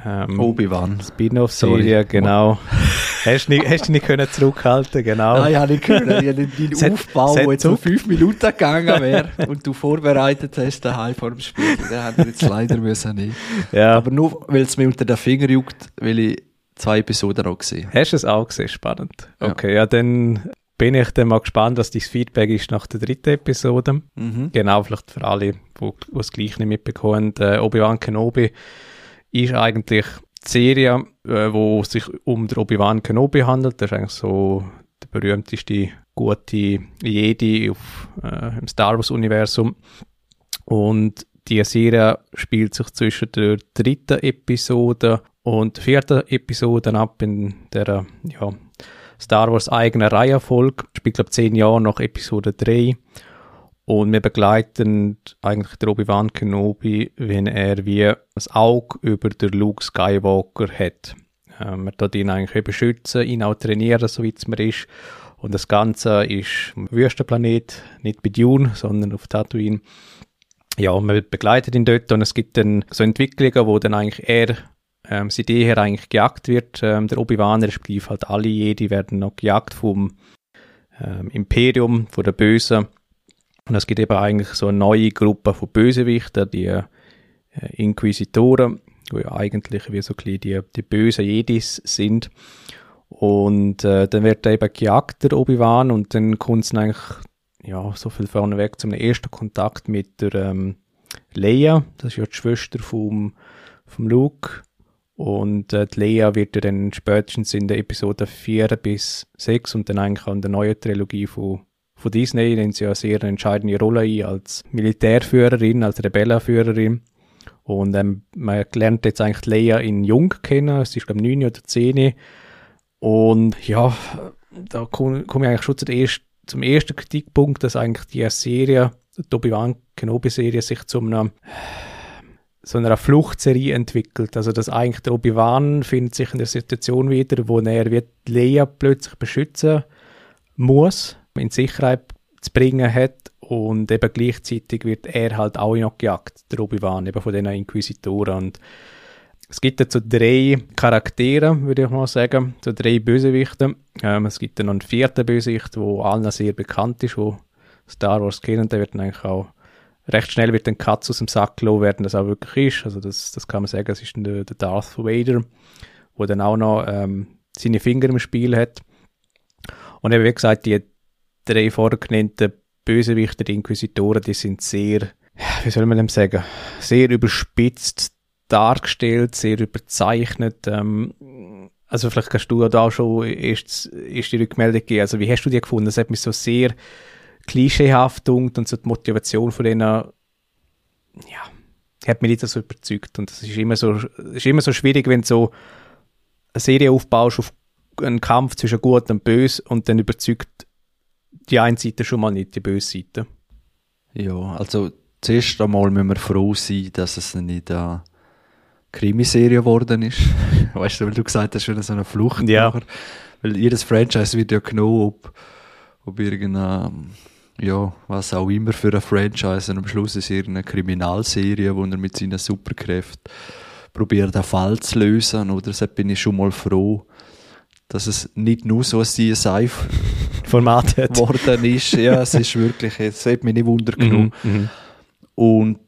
Ähm, Obi-Wan. Spin-off-Serie, genau. hast du nicht, hast du nicht können zurückhalten, genau. Nein, ich habe nicht gehört. Ich habe deinen Aufbau, der jetzt so zuckt. fünf Minuten gegangen wäre und du vorbereitet hast daheim vor dem Spiel. Den habe ich jetzt leider müssen nicht. ja. Aber nur, weil es mir unter den Finger juckt, weil ich zwei Episoden noch gesehen habe. Hast du es auch gesehen? Spannend. Ja. Okay, ja, dann bin ich dann mal gespannt, was dein Feedback ist nach der dritten Episode. Mhm. Genau, vielleicht für alle, die die es gleich nicht mitbekommen. Äh, Obi-Wan Kenobi ist eigentlich die Serie, äh, sich um den Obi-Wan Kenobi handelt. Das ist eigentlich so der berühmteste gute Jedi auf, äh, im Star Wars-Universum. Und die Serie spielt sich zwischen der dritten Episode und der vierten Episode ab in der ja, Star Wars eigenen Reihenfolge. Spielt, glaube zehn Jahre nach Episode 3. Und wir begleiten eigentlich der Obi-Wan Kenobi, wenn er wie das Auge über der Luke Skywalker hat. Ähm, man tut ihn eigentlich beschützen, ihn auch trainieren, so wie es mir ist. Und das Ganze ist ein Wüstenplanet, nicht bei Dune, sondern auf Tatooine. Ja, man begleitet ihn dort und es gibt dann so Entwicklungen, wo dann eigentlich er ähm, seit jeher eigentlich gejagt wird. Ähm, der Obi-Wan, respektive halt alle Jedi werden noch gejagt vom ähm, Imperium, von der Bösen. Und es gibt eben eigentlich so eine neue Gruppe von Bösewichten, die äh, Inquisitoren, die ja eigentlich wie so ein die, die bösen Jedis sind. Und äh, dann wird er eben gejagt, der Obi-Wan, und dann kommt es eigentlich, ja, so viel vorneweg zum ersten Kontakt mit der ähm, Leia, das ist ja die Schwester vom, vom Luke. Und äh, die Leia wird ja dann spätestens in der Episode 4 bis 6 und dann eigentlich auch in der neuen Trilogie von, von Disney nimmt sie ja eine sehr entscheidende Rolle ein als Militärführerin, als Rebellenführerin. Und ähm, man lernt jetzt eigentlich Leia in Jung kennen, es ist glaube ich 9 oder 10. Und ja, da komme komm ich eigentlich schon zum ersten, zum ersten Kritikpunkt, dass eigentlich die Serie, die Obi-Wan Kenobi-Serie, sich zu einem so einer Fluchtserie entwickelt. Also, dass eigentlich der Obi-Wan findet sich in der Situation wieder, wo er wird Leia plötzlich beschützen muss, in Sicherheit zu bringen hat und eben gleichzeitig wird er halt auch noch gejagt, der Obi-Wan, eben von den Inquisitoren und es gibt dazu drei Charaktere, würde ich mal sagen, so drei Bösewichte. Ähm, es gibt dann noch einen vierten Bösewicht, der allen sehr bekannt ist, wo Star Wars kennen, der wird dann eigentlich auch recht schnell wird ein Katz aus dem Sack gelassen werden, das auch wirklich ist. Also das, das kann man sagen, es ist der, der Darth Vader, wo dann auch noch ähm, seine Finger im Spiel hat. Und eben, wie gesagt, die drei vorher genannten Bösewichter, die Inquisitoren, die sind sehr, wie soll man dem sagen, sehr überspitzt dargestellt, sehr überzeichnet. Ähm, also vielleicht kannst du da auch schon erst, erst die Rückmeldung geben. Also wie hast du die gefunden? Das hat mich so sehr klischeehaft und so die Motivation von denen, ja, hat mich nicht so überzeugt. Und es ist immer so, ist immer so schwierig, wenn du so eine Serie aufbaust auf einen Kampf zwischen Gut und Böse und dann überzeugt die eine Seite schon mal nicht, die böse Seite. Ja, also zuerst einmal müssen wir froh sein, dass es nicht eine Krimiserie geworden ist. (laughs) weißt du, weil du gesagt hast, wenn so eine Flucht ja. Nachher, weil jedes Franchise wird ja genommen, ob, ob irgendeine ja, was auch immer für ein Franchise. Und am Schluss ist irgendeine Kriminalserie, wo er mit seinen Superkräften probiert, einen Fall zu lösen. Oder deshalb bin ich schon mal froh, dass es nicht nur so ein CSI-Format geworden ist. Ja, es ist wirklich, es hat mich nicht Wunder genommen. Mhm, mhm, Und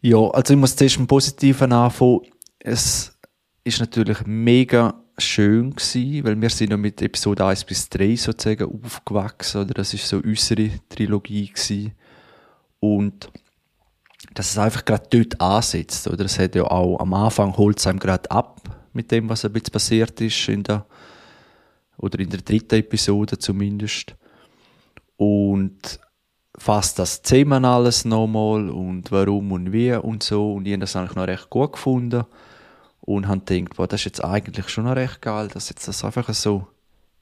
ja, also ich muss zuerst im Positiven anfangen. Es ist natürlich mega schön gewesen, weil wir sind ja mit Episode 1 bis 3 sozusagen aufgewachsen, oder? Das ist so unsere Trilogie gewesen. Und dass es einfach gerade dort ansetzt, oder? Es hat ja auch am Anfang holt es einem gerade ab mit dem, was ein bisschen passiert ist in der, oder in der dritten Episode zumindest. Und fasst das Thema alles nochmal und warum und wie und so. Und ich habe das eigentlich noch recht gut gefunden und haben gedacht, boah, das ist jetzt eigentlich schon noch recht geil, dass jetzt das einfach so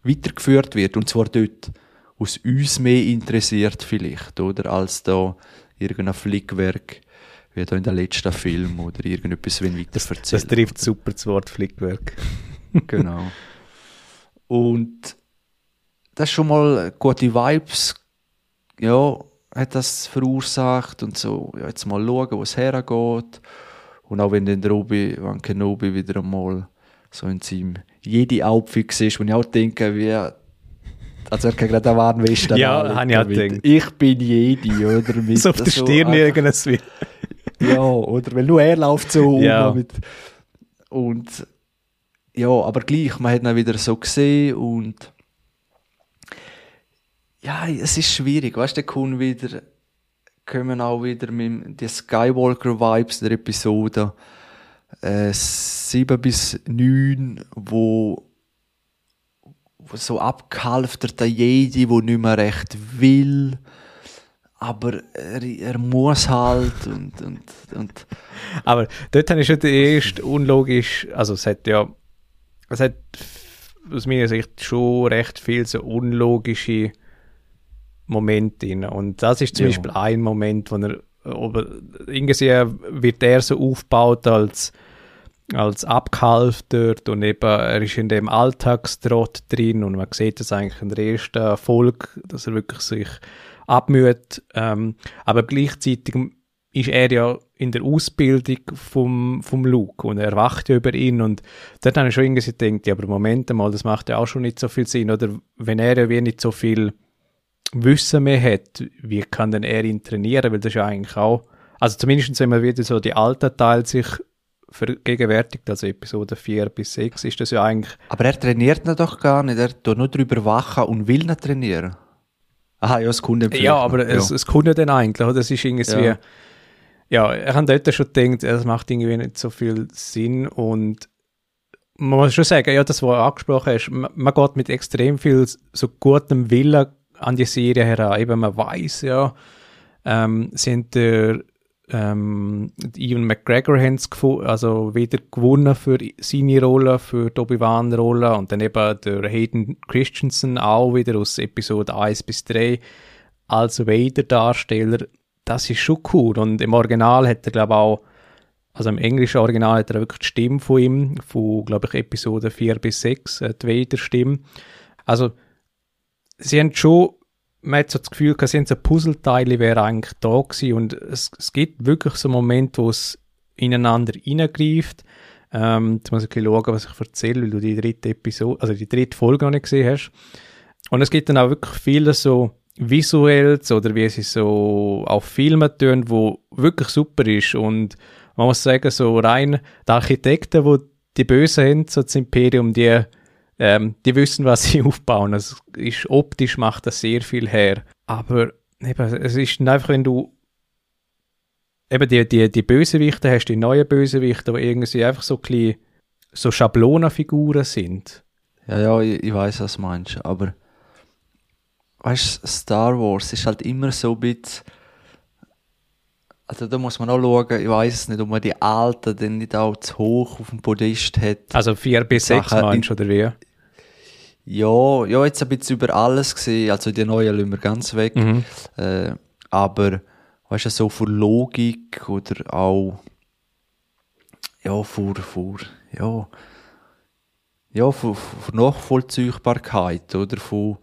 weitergeführt wird und zwar dort aus uns mehr interessiert vielleicht, oder, als da irgendein Flickwerk wie da in der letzten Film oder irgendetwas wenn weiter erzählt. Das trifft super das Wort Flickwerk. (laughs) (laughs) genau. Und das ist schon mal gute Vibes, ja, hat das verursacht und so, ja, jetzt mal schauen, wo es hergeht und auch wenn dann der Obi-Wan Kenobi wieder einmal so in seinem Jedi-Outfit ist, wo ich auch denke, wie, also er kann gerade einen Warnwesten Ja, habe ich auch gedacht. Ich bin Jedi, oder? Mit (laughs) so auf der so Stirn irgendwas wie. ja, oder? Weil nur er läuft so ja. um. Mit, und ja, aber gleich, man hat ihn wieder so gesehen und ja, es ist schwierig, weißt du, der kommt wieder kommen auch wieder mit die Skywalker-Vibes der Episode äh, 7 bis 9, wo, wo so abgehalfterter Jedi, wo nicht mehr recht will, aber er, er muss halt und, und, und aber dort habe ich schon erst unlogisch, also es hat ja es hat aus meiner Sicht schon recht viel so unlogische Moment drin. Und das ist zum ja. Beispiel ein Moment, wo er, aber irgendwie wird er so aufgebaut als als abgehalftert und eben er ist in dem Alltagstrott drin und man sieht das eigentlich in der ersten Folge, dass er wirklich sich abmüht, ähm, aber gleichzeitig ist er ja in der Ausbildung vom, vom Luke und er wacht ja über ihn und dort habe ich schon irgendwie gedacht, ja, aber Moment mal, das macht ja auch schon nicht so viel Sinn, oder wenn er ja wie nicht so viel Wissen mehr hat, wie kann denn er ihn trainieren, weil das ist ja eigentlich auch, also zumindest wenn man wieder so die alten Teile sich vergegenwärtigt, also Episode 4 bis 6, ist das ja eigentlich... Aber er trainiert ihn doch gar nicht, er tut nur drüber wachen und will nicht trainieren. Aha, ja, es kommt Ja, aber ja. Es, es kommt ja dann eigentlich, oder? Das ist irgendwie... Ja ja, ich habe dort schon gedacht, das macht irgendwie nicht so viel Sinn und man muss schon sagen, ja, das, was du angesprochen hast, man, man geht mit extrem viel so gutem Willen an die Serie heran. Eben, man weiß ja, ähm, sind der ähm, McGregor haben also wieder gewonnen für seine Rolle, für die Obi-Wan-Rolle und dann eben der Hayden Christensen auch wieder aus Episode 1 bis 3 als Vader-Darsteller das ist schon cool. Und im Original hat er, glaube ich, auch, also im englischen Original hat er wirklich die Stimme von ihm, von, glaube ich, Episode 4 bis 6, äh, die Vader-Stimme. Also, sie haben schon, man hat so das Gefühl, sie haben so Puzzleteile wäre eigentlich da gewesen und es, es gibt wirklich so Momente, wo es ineinander reingreift. Ähm, jetzt muss ich schauen, was ich erzähle, weil du die dritte Episode, also die dritte Folge noch nicht gesehen hast. Und es gibt dann auch wirklich viele so Visuelles oder wie sie so auf Filme tun, wo wirklich super ist und man muss sagen, so rein die Architekten, wo die Bösen haben, so das Imperium, die, ähm, die wissen, was sie (laughs) aufbauen. Es ist optisch macht das sehr viel her. Aber eben, es ist einfach, wenn du eben die, die, die Bösewichte hast, die neuen Bösewichte, die irgendwie einfach so ein so Schablonenfiguren sind. Ja, ja, ich, ich weiß, was du meinst, aber weißt du, Star Wars ist halt immer so ein bisschen. Also da muss man auch schauen, ich weiß es nicht, ob man die Alten dann nicht auch zu hoch auf dem Podest hat. Also 4 bis 6 meinst du, oder wie? Ja, ja, jetzt ein bisschen über alles gesehen, also die neuen lassen wir ganz weg. Mhm. Äh, aber, weißt du, so für Logik oder auch, ja, für, für, ja, ja, für, für Nachvollziehbarkeit, oder, von,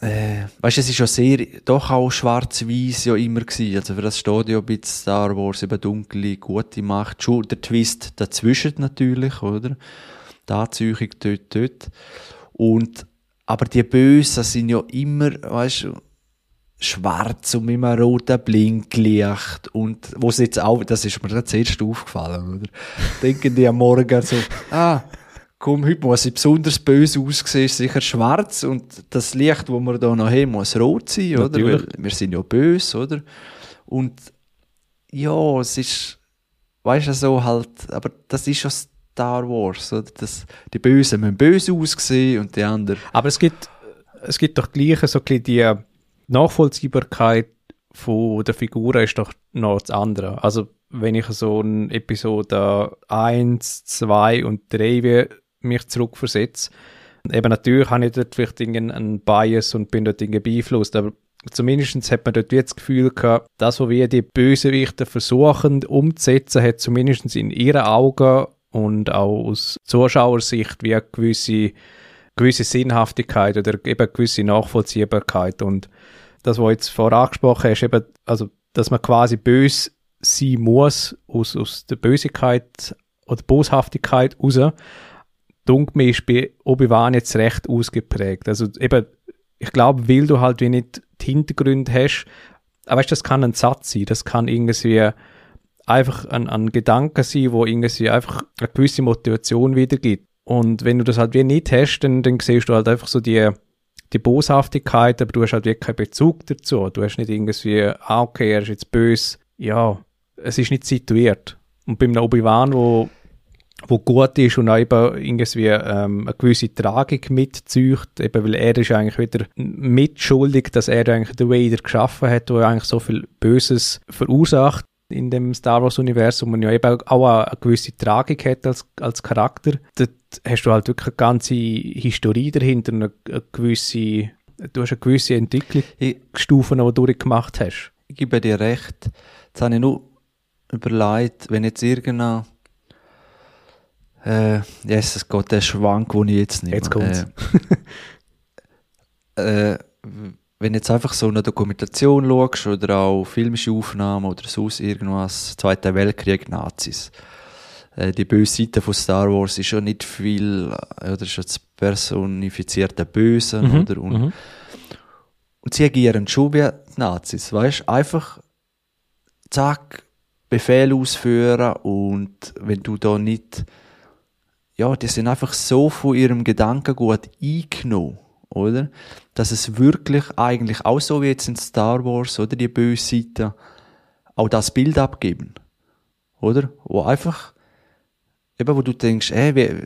äh, weißt es ist ja sehr, doch auch schwarz-weiß ja immer gewesen. Also für das steht ja ein bisschen Star Wars, eben dunkle, gute Macht. Schon der Twist dazwischen natürlich, oder? Die Anzüchung dort, dort. Und, aber die Bösen sind ja immer, weißt du, schwarz und mit einem roten Blinklicht und wo es jetzt auch, das ist mir das erste aufgefallen, oder? (laughs) Denken die am Morgen so, ah, heute muss ich besonders böse aussehen, ist sicher schwarz und das Licht, das wir hier noch haben, muss rot sein, oder? Weil wir sind ja böse, oder? Und ja, es ist, weißt du, so halt, aber das ist ja Star Wars, oder? Das, die Bösen müssen böse aussehen und die anderen. Aber es gibt, es gibt doch gleich so ein die Nachvollziehbarkeit von der Figuren ist doch noch das andere. Also, wenn ich so eine Episode 1, 2 und 3 mich zurückversetze. Eben natürlich habe ich dort vielleicht einen Bias und bin dort beeinflusst, aber zumindest hat man dort das Gefühl gehabt, das, was wir die Bösewichte versuchen umzusetzen, hat zumindest in ihren Augen und auch aus Zuschauersicht wie eine gewisse, gewisse Sinnhaftigkeit oder eben eine gewisse Nachvollziehbarkeit. Und das, was jetzt vorher angesprochen hast, eben, also, dass man quasi böse sein muss aus, aus der Bösigkeit oder Boshaftigkeit raus dunkel mir ist bei Obi-Wan jetzt recht ausgeprägt. Also eben, ich glaube, weil du halt wie nicht die Hintergründe hast, aber weißt, das kann ein Satz sein, das kann irgendwie einfach ein, ein Gedanke sein, wo irgendwie einfach eine gewisse Motivation wiedergibt. Und wenn du das halt wie nicht hast, dann, dann siehst du halt einfach so die, die Boshaftigkeit, aber du hast halt wirklich keinen Bezug dazu. Du hast nicht irgendwie, ah, okay, er ist jetzt böse. Ja, es ist nicht situiert. Und beim Obi-Wan, wo wo gut ist und auch eben irgendwie ähm, eine gewisse Tragik mitzeugt, eben weil er ist eigentlich wieder mitschuldig, dass er eigentlich den Vader geschaffen hat, wo er eigentlich so viel Böses verursacht in dem Star Wars Universum und ja eben auch eine gewisse Tragik hat als, als Charakter. Dort hast du halt wirklich eine ganze Historie dahinter, eine, eine gewisse, du hast eine gewisse Entwicklungsstufe, die du durchgemacht hast. Ich gebe dir recht. Jetzt habe ich nur überlegt, wenn jetzt irgendein Äh, es geht der Schwank, den ich jetzt nehme. Jetzt kommt's. Äh, (laughs) äh, wenn jetzt einfach so eine Dokumentation schaust oder auch filmische Aufnahmen oder sonst irgendwas, Zweiter Weltkrieg, Nazis. Äh, die böse Seite von Star Wars ist schon nicht viel, äh, oder ist das personifizierte Böse, Mhm, oder? Und, mhm. und sie agieren schon wie die Nazis, weißt du? Einfach, zack, Befehl ausführen und wenn du da nicht, ja, die sind einfach so von ihrem Gedankengut eingenommen, oder? Dass es wirklich eigentlich auch so wie jetzt in Star Wars, oder? Die böse Seite, auch das Bild abgeben, oder? Wo einfach, eben, wo du denkst, ey, wie,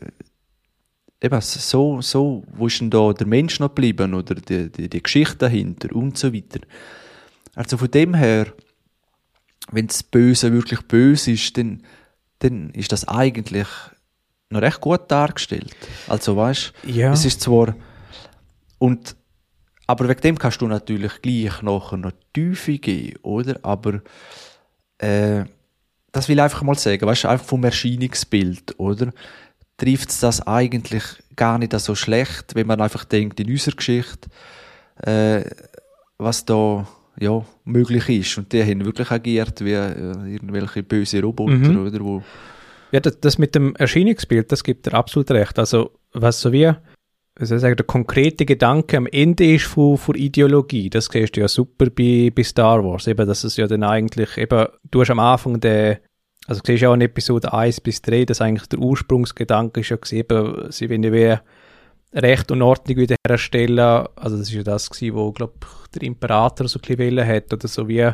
eben, so, so, wo ist denn da der Mensch noch geblieben, oder die, die, die Geschichte dahinter und so weiter. Also von dem her, wenn das Böse wirklich böse ist, dann, dann ist das eigentlich noch recht gut dargestellt. Also weißt, Ja. es ist zwar und aber wegen dem kannst du natürlich gleich nachher noch Tiefe geben, oder? Aber äh, das will ich einfach mal sagen, weißt du, einfach vom Erscheinungsbild, oder? Trifft es das eigentlich gar nicht so schlecht, wenn man einfach denkt, in unserer Geschichte, äh, was da ja, möglich ist. Und die haben wirklich agiert wie äh, irgendwelche böse Roboter, Mhm. oder? Wo, Ja, das, das mit dem Erscheinungsbild, das gibt dir absolut recht. Also, was so wie, wie soll ich sagen, der konkrete Gedanke am Ende ist von, von Ideologie, das siehst du ja super bei, bei Star Wars, eben, dass es ja dann eigentlich, eben, du hast am Anfang den, also du siehst ja auch in Episode 1 bis 3, dass eigentlich der Ursprungsgedanke ist ja gewesen, eben, sie wollen ja wie Recht und Ordnung wiederherstellen, also das ist ja das gewesen, wo, glaub der Imperator so ein bisschen hat, oder so wie,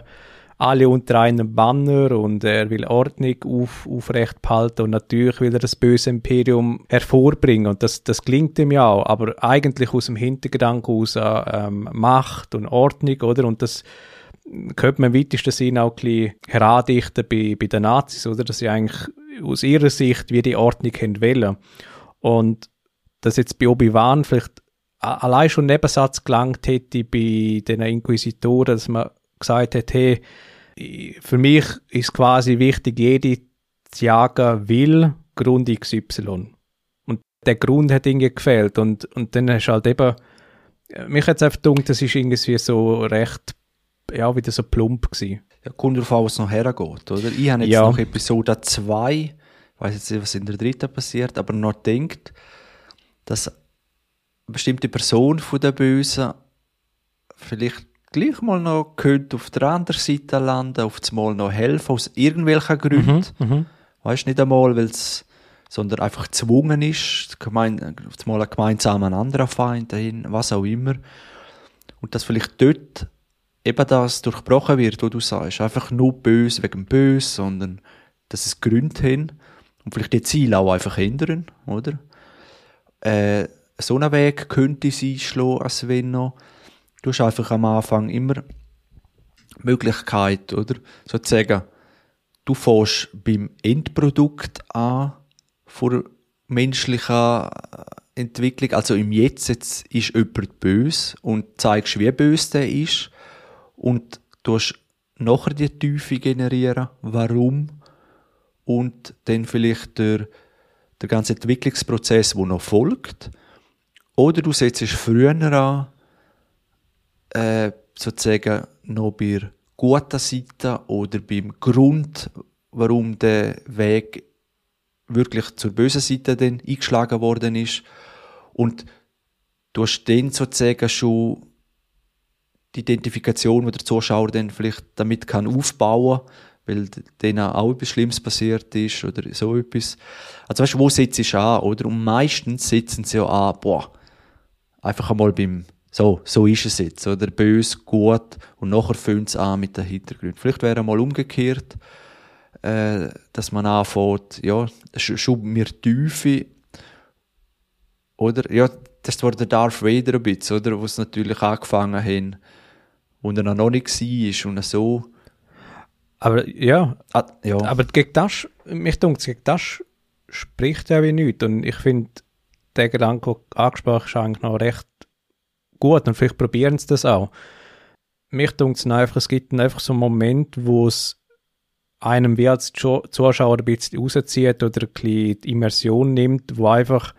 alle unter einem Banner und er will Ordnung auf, aufrecht behalten und natürlich will er das böse Imperium hervorbringen und das, das gelingt ihm ja auch, aber eigentlich aus dem Hintergedanken aus ähm, Macht und Ordnung, oder? Und das könnte man im weitesten Sinne auch ein bisschen herandichten bei, bei den Nazis, oder? Dass sie eigentlich aus ihrer Sicht wie die Ordnung haben wollen. Und dass jetzt bei Obi-Wan vielleicht allein schon ein Nebensatz gelangt hätte bei den Inquisitoren, dass man gesagt hat, hey, für mich ist quasi wichtig, jede zu jagen will Grund XY. Und der Grund hat irgendwie gefehlt. Und, und dann hast du halt eben, mich hat es einfach gedacht, das ist irgendwie so recht, ja, wieder so plump gewesen. ja, kommt darauf an, was noch hergeht, oder? Ich habe jetzt Ja. noch Episode 2, ich weiß jetzt nicht, was in der dritten passiert, aber noch denkt, dass eine bestimmte Person von der Bösen vielleicht gleich mal noch könnte auf der anderen Seite landen, auf das Mal noch helfen, aus irgendwelchen Gründen. Mhm. Weißt nicht einmal, weil es, sondern einfach gezwungen ist, gemein, auf das Mal einen gemeinsamen anderen Feind dahin, was auch immer. Und dass vielleicht dort eben das durchbrochen wird, wo du sagst, einfach nur böse wegen böse, sondern dass es Gründe haben und vielleicht die Ziele auch einfach ändern, oder? Äh, so einen Weg könnte sie einschlagen, als wenn noch. Du hast einfach am Anfang immer Möglichkeit, oder? Sozusagen, du fährst beim Endprodukt an vor menschlicher Entwicklung, also im Jetzt, jetzt ist jemand böse und zeigst, wie böse der ist und du hast nachher die Tiefe generieren, warum und dann vielleicht der, der ganze Entwicklungsprozess, der noch folgt. Oder du setzt früher an, äh, sozusagen noch bei der guten Seite oder beim Grund, warum der Weg wirklich zur bösen Seite dann eingeschlagen worden ist. Und du hast dann sozusagen schon die Identifikation, die der Zuschauer dann vielleicht damit kann aufbauen weil denen auch etwas Schlimmes passiert ist oder so etwas. Also weißt du, wo setzt du an, oder? Und meistens setzen sie ja an, boah, einfach einmal beim, so, so ist es jetzt, oder? Bös, gut, und nachher fängt es an mit den Hintergründen. Vielleicht wäre mal umgekehrt, äh, dass man anfängt, ja, sch- schon mehr Tiefe, oder? Ja, das war der Darth Vader ein bisschen, oder? Wo es natürlich angefangen haben, wo er noch nicht war und so. Aber ja, Ah, ja. aber gegen das, mich denkt, gegen das spricht ja wie nichts. Und ich finde, der Gedanke, den du angesprochen hast, ist eigentlich noch recht gut. Und vielleicht probieren sie das auch. Mich denkt es einfach, es gibt einfach so einen Moment, wo es einem wie als Zuschauer ein bisschen rauszieht oder ein bisschen die Immersion nimmt, wo einfach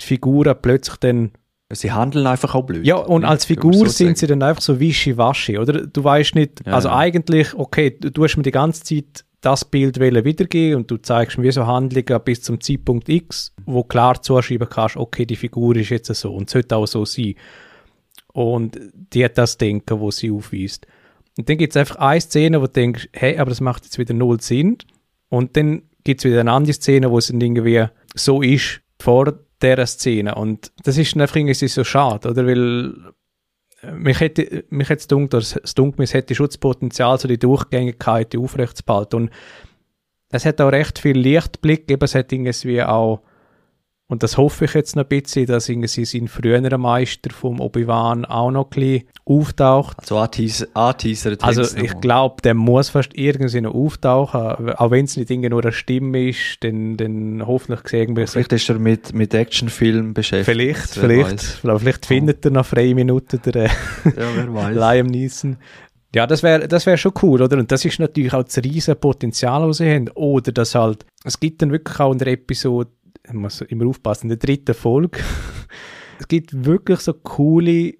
die Figuren plötzlich dann Sie handeln einfach auch blöd. Ja, und als Figur so sind sagen. sie dann einfach so wischiwaschi, oder? Du weißt nicht, ja, also ja. eigentlich, okay, du, du hast mir die ganze Zeit das Bild wiedergeben und du zeigst mir so Handlungen bis zum Zeitpunkt X, wo klar zuschreiben kannst, okay, die Figur ist jetzt so und sollte auch so sein. Und die hat das Denken, wo sie aufweist. Und dann gibt es einfach eine Szene, wo du denkst, hey, aber das macht jetzt wieder null Sinn. Und dann gibt es wieder eine andere Szene, wo es dann irgendwie so ist, vor dieser Szene. Und das ist einfach irgendwie so schade, oder? Weil äh, mich hätte, mich hätte es gedacht, es dunkelt es hätte Schutzpotenzial, so die Durchgängigkeit, aufrechtzuhalten. Und es hat auch recht viel Lichtblick, eben es hat irgendwie auch und das hoffe ich jetzt noch ein bisschen, dass irgendwie sein früherer Meister vom Obi-Wan auch noch ein bisschen auftaucht. Also anteasert Also ich glaube, der muss fast irgendwie noch auftauchen, auch wenn es nicht irgendwie nur eine Stimme ist, dann, dann hoffentlich sehen wir Vielleicht ist er mit, mit Actionfilmen beschäftigt. Vielleicht, vielleicht, vielleicht, vielleicht findet er noch freie Minuten der (laughs) ja, wer weiß. Liam Neeson. Ja, das wäre das wär schon cool, oder? Und das ist natürlich auch das riesige Potenzial, das sie haben. Oder dass halt, es gibt dann wirklich auch in der Episode ich muss immer aufpassen, in der dritten Folge. (laughs) es gibt wirklich so coole,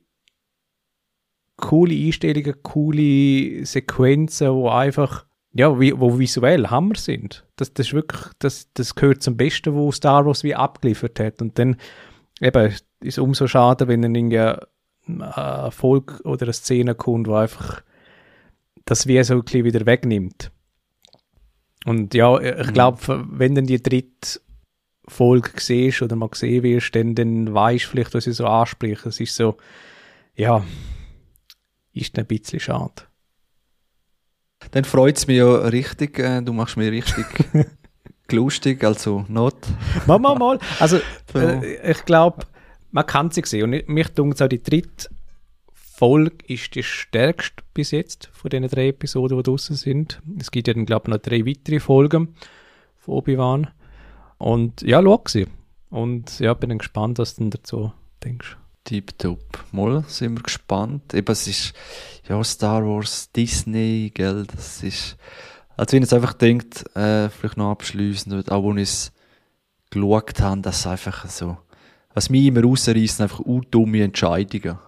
coole Einstellungen, coole Sequenzen, wo einfach, ja, wie, wo visuell Hammer sind. Das, das ist wirklich, das, das gehört zum Besten, wo Star Wars wie abgeliefert hat. Und dann, eben, ist es umso schade, wenn dann irgendwie eine Folge oder eine Szene kommt, wo einfach das wie so ein bisschen wieder wegnimmt. Und ja, ich mhm. glaube, wenn dann die dritte Folge siehst oder mal gesehen wirst, dann, dann weißt du vielleicht, was ich so anspreche. Es ist so, ja, ist ein bisschen schade. Dann freut es mich ja richtig, äh, du machst mich richtig (laughs) lustig, also not. Mal, mal, mal. Also, äh, ich glaube, man kann sie sehen. Und mich dunkt auch die dritte Folge ist die stärkste bis jetzt von den drei Episoden, die draußen sind. Es gibt ja dann, glaube ich, noch drei weitere Folgen von Obi-Wan. Und ja, schau sie. Und ja, bin gespannt, was du dazu denkst. Tipptopp. Mal sind wir gespannt. Eben, es ist ja Star Wars, Disney, gell, das ist. Also wenn ich jetzt einfach denkt, äh, vielleicht noch abschließend, auch wenn ich es geschaut habe, dass es einfach so, was mich immer rausreißt, einfach dumme Entscheidungen.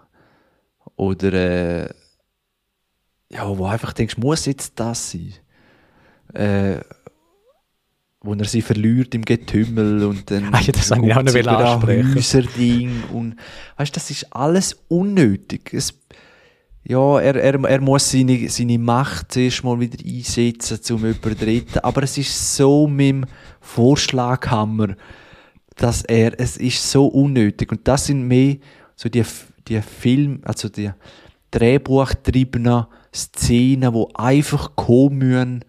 Oder, äh, ja, wo einfach denkst, muss jetzt das sein? Äh, wo er sie verliert im Getümmel und dann (laughs) ah, ja, das ich auch noch. Häuserding und weißt, das ist alles unnötig. Es, ja, er, er, er muss seine, seine Macht zuerst mal wieder einsetzen zum Übertreten, aber es ist so mit dem Vorschlaghammer, dass er, es ist so unnötig und das sind mehr so die, die Film, also die Drehbuchtriebenen Szenen, wo einfach kommen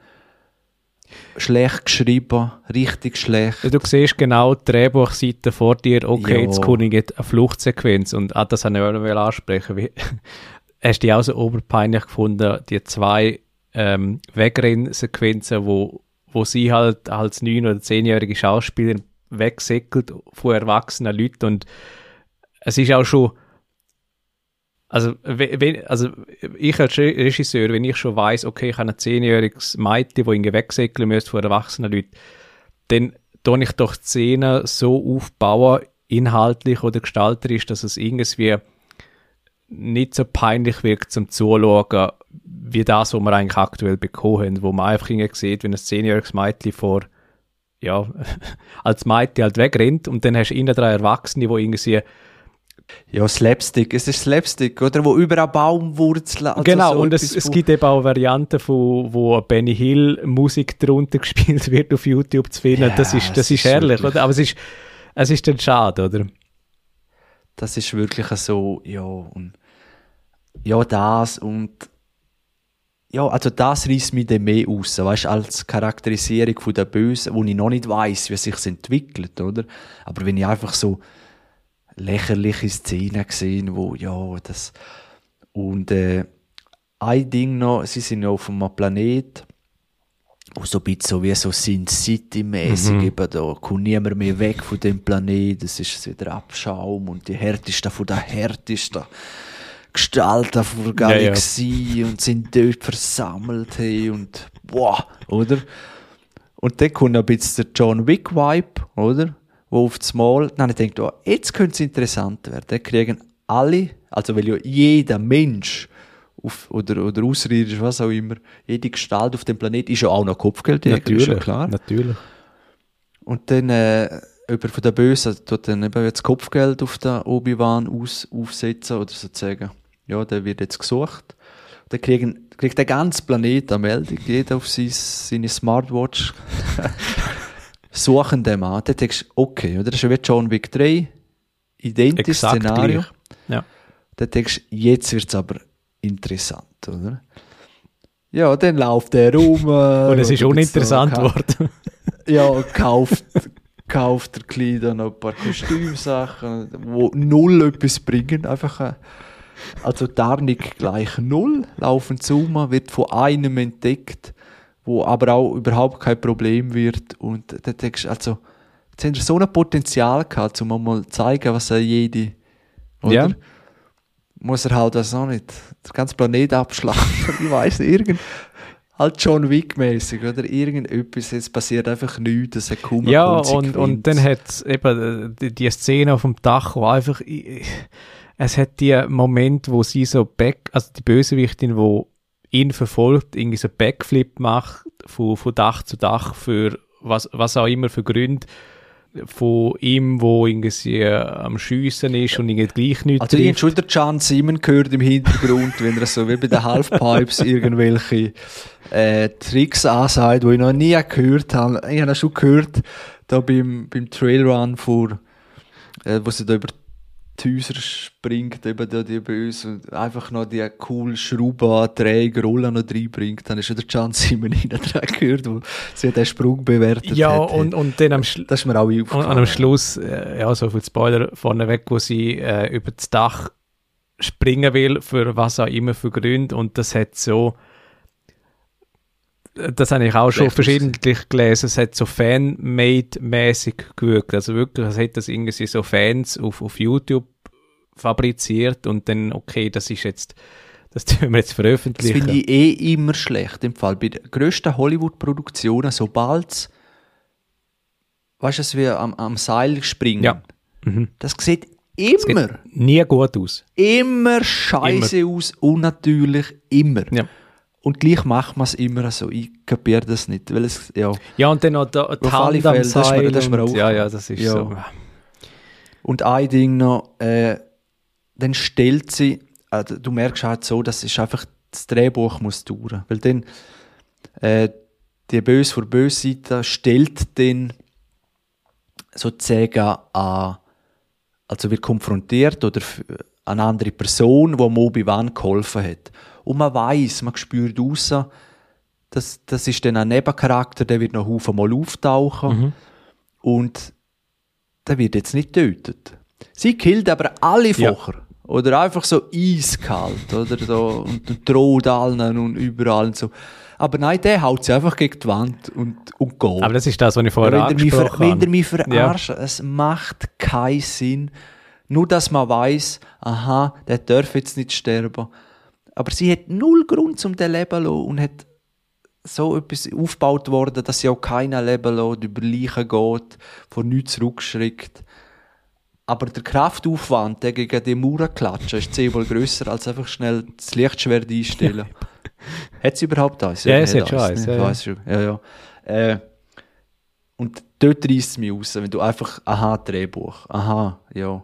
schlecht geschrieben, richtig schlecht. Du siehst genau die Drehbuchseite vor dir, okay, jo. jetzt komme ich eine Fluchtsequenz und ah, das habe ich auch ansprechen. Wie, (laughs) hast du die auch so oberpeinlich gefunden, die zwei ähm, Wegrennsequenzen, wo, wo sie halt als neun- oder zehnjährige Schauspielerin wegsäckelt von erwachsenen Leuten und es ist auch schon also, wenn, also ich als Regisseur, wenn ich schon weiß, okay, ich habe ein zehnjähriges Mädchen, das irgendwie wegsäckeln müsste von erwachsenen Leuten, dann tue ich doch die Szene so aufbauen, inhaltlich oder gestalterisch, dass es irgendwie nicht so peinlich wirkt zum Zuschauen, wie das, was wir eigentlich aktuell bekommen haben, wo man einfach irgendwie sieht, wenn ein zehnjähriges Mädchen vor ja, (laughs) als Mädchen halt wegrennt und dann hast du innen drei Erwachsene, die irgendwie ja, Slapstick, es ist Slapstick, oder? Wo überall Baumwurzeln. Also genau, so und es, es gibt eben auch Varianten, von, wo Benny Hill Musik drunter (laughs) gespielt wird auf YouTube zu finden. Ja, das ist, das ist herrlich, oder? Aber es ist, es ist dann schade, oder? Das ist wirklich so, ja, und ja, das und ja, also das reißt mich dann mehr aus, weißt als Charakterisierung von der Bösen, wo ich noch nicht weiß, wie sich entwickelt, oder? Aber wenn ich einfach so lächerliche Szenen gesehen, wo, ja, das, und, äh, ein Ding noch, sie sind ja auf einem Planet, wo so ein bisschen so wie so Sin City-mäßig, mhm. eben da kommt niemand mehr weg von dem Planet, es ist wieder Abschaum und die härtesten von der härtesten Gestalten von der Galaxie ja, ja. und sind dort versammelt hey, und boah, oder? Und dann kommt ein bisschen der John Wick-Vibe, oder? Wo auf das Mal, dann ich denke, oh, jetzt könnte es interessant werden. Dann kriegen alle, also weil ja jeder Mensch auf, oder, oder außerirdisch, was auch immer, jede Gestalt auf dem Planeten ist ja auch noch Kopfgeldjäger, natürlich, ist ja klar. Natürlich. Und dann, äh, jemand von den Bösen tut dann eben jetzt Kopfgeld auf den Obi-Wan aus, aufsetzen oder sozusagen, ja, der wird jetzt gesucht. Dann kriegen, kriegt der ganze Planet eine Meldung, jeder auf sein, seine Smartwatch, (laughs) suchen den an. Dann denkst du, okay, oder? Das ist wie John Wick 3, identisches Exakt Szenario. gleich. Ja. Dann denkst du, jetzt wird's aber interessant, oder? Ja, dann läuft der rum. äh, (laughs) Und es ist und uninteressant geworden. (laughs) ja, kauft, kauft der Kleid dann noch ein paar Kostümsachen, die null etwas bringen. Einfach, äh, also Tarnung gleich null, laufen zu, wird von einem entdeckt, wo aber auch überhaupt kein Problem wird. Und dann denkst du, also, jetzt haben wir so ein Potenzial gehabt, um mal zu zeigen, was er jede, oder? Ja. Muss er halt das auch nicht, den ganzen Planet abschlachten, (laughs) ich weiss nicht, irgend, halt John Wick-mäßig, oder? Irgendetwas, es passiert einfach nichts, es hat kaum Ja, und, und dann hat es eben äh, die, die Szene auf dem Dach, wo einfach, i- es hat die Moment, wo sie so back, also die Bösewichtin, wo ihn verfolgt, irgendwie so Backflip macht, von, von Dach zu Dach für was, was auch immer für Gründe, von ihm, wo irgendwie äh, am Schiessen ist und irgendwie gleich nichts Also ich habe schon den John Simon gehört im Hintergrund, (laughs) wenn er so wie bei den Halfpipes irgendwelche äh, Tricks ansagt, die ich noch nie gehört habe. Ich habe ihn schon gehört, da beim, beim Trailrun vor, äh, wo sie da über die Häuser springt, eben da die Böse und einfach noch die coole Schrauben, Träger, Rollen noch reinbringt. Dann ist schon der John Simon (laughs) dran gehört, wo sie den Sprung bewertet Ja, hat. und, und dann am Schluss. das ist mir auch und am Schluss, äh, ja, so viel Spoiler vorneweg, wo sie äh, über das Dach springen will, für was auch immer für Gründe. Und das hat so, das habe ich auch schon verschiedentlich gelesen, es hat so Fan-made-mäßig gewirkt. Also wirklich, als hätte das irgendwie so Fans auf, auf YouTube fabriziert und dann, okay, das ist jetzt, das (laughs) tun wir jetzt Das veröffentlichen. finde ich eh immer schlecht. Im Fall bei den grössten Hollywood-Produktionen, sobald es, weißt du, es wie am, am Seil springen, Ja. Mhm. das sieht Es immer, nie gut aus. immer scheiße aus, unnatürlich, immer. Ja. Und gleich macht man es immer so. Ich kapiere das nicht, weil es, ja. Ja, und dann noch da, die Hand am das ist mir- das ist mir auch- Ja, ja, das ist Ja. so. Und ein Ding noch, äh, dann stellt sie, äh, du merkst halt so, das ist einfach, das Drehbuch muss dauern. Weil dann, äh, die Böse vor böse Seite stellt dann sozusagen an, also wird konfrontiert oder f- eine andere Person, die am Obi-Wan geholfen hat. Und man weiß, man spürt raus, das, das ist dann ein Nebencharakter, der wird noch Haufen mal auftauchen. Und der wird jetzt nicht getötet. Sie killt aber alle Ja. vorher. Oder einfach so eiskalt, oder so, und, droht allen und überall und so. Aber nein, der haut sie einfach gegen die Wand und, und geht. Aber das ist das, was ich vorher ver, angesprochen wenn habe. ihr mich verarscht, es macht keinen Sinn. Nur, dass man weiß, aha, der darf jetzt nicht sterben. Aber sie hat null Grund zum leben zu und hat so etwas aufgebaut worden, dass sie auch keiner leben lässt, über Leichen geht, vor nichts zurückschreckt. Aber der Kraftaufwand, der gegen die Mauer klatschen, ist zehnmal grösser, als einfach schnell das Lichtschwert einstellen. hat sie überhaupt eins? Ja, es die hat schon eins, ja, ja. schon. Ja, ja. Äh, und dort reißt es mich raus, wenn du einfach, aha, Drehbuch, aha, ja.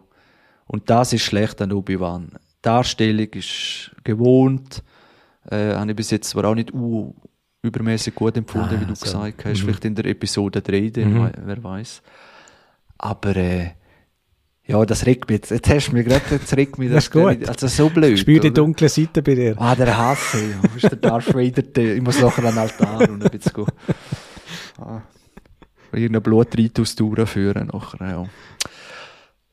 Und das ist schlecht an Obi-Wan. Darstellung ist gewohnt, äh, habe ich bis jetzt zwar auch nicht u übermäßig gut empfunden, Ah, wie du so. gesagt hast, Mhm. vielleicht in der Episode 3, dann, Mhm. we- wer weiß. Aber äh, ja, das regt mich jetzt. Jetzt hast du mich gerade, jetzt regt mich (laughs) Das ist gut. Also so blöd. Ich spüre die dunkle Seite bei dir. Ah, der Hass, ey. Wo ist der Darth Vader? Der, ich muss nachher an den Altar und ein bisschen gehen. Ah. Irgendeinen Blutritus durchführen nachher, ja.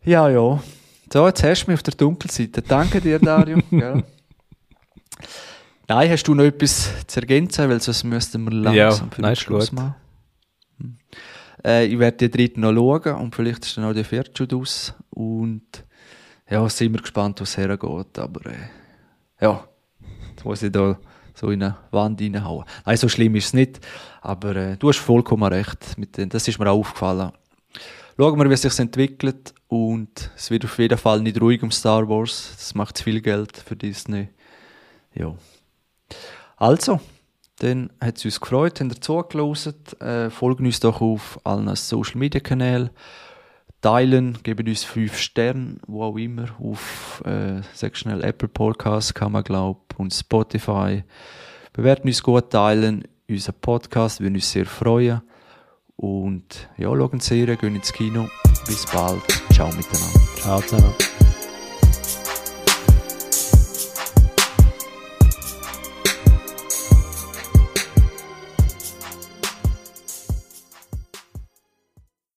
Ja, ja. So, jetzt hast du mich auf der Dunkelseite. Danke dir, Dario. (laughs) Gell? Nein, hast du noch etwas zu ergänzen? Weil sonst müssten wir langsam Ja, für nein, Schluss machen. Hm. Äh, ich werde die dritte noch schauen und vielleicht ist dann auch die vierte schon aus. Und ja, sind wir gespannt, was hergeht. Aber äh, ja, jetzt muss ich da so in eine Wand reinhauen. Nein, so schlimm ist es nicht, aber äh, du hast vollkommen recht. Mit den, das ist mir auch aufgefallen. Schauen wir, wie es sich entwickelt und es wird auf jeden Fall nicht ruhig um Star Wars. Das macht zu viel Geld für Disney. Ja. Also, dann hat es uns gefreut, habt ihr zugelassen. Äh, folgen uns doch auf allen Social Media Kanälen. Teilen, geben uns 5 Sterne, wo auch immer. Auf, äh, sag schnell, Apple Podcasts kann man glauben und Spotify. Bewerten uns gut, teilen unseren Podcast, würden uns sehr freuen. Und ja, schauen Serien, gehen ins Kino. Bis bald. Ciao miteinander. Ciao zusammen.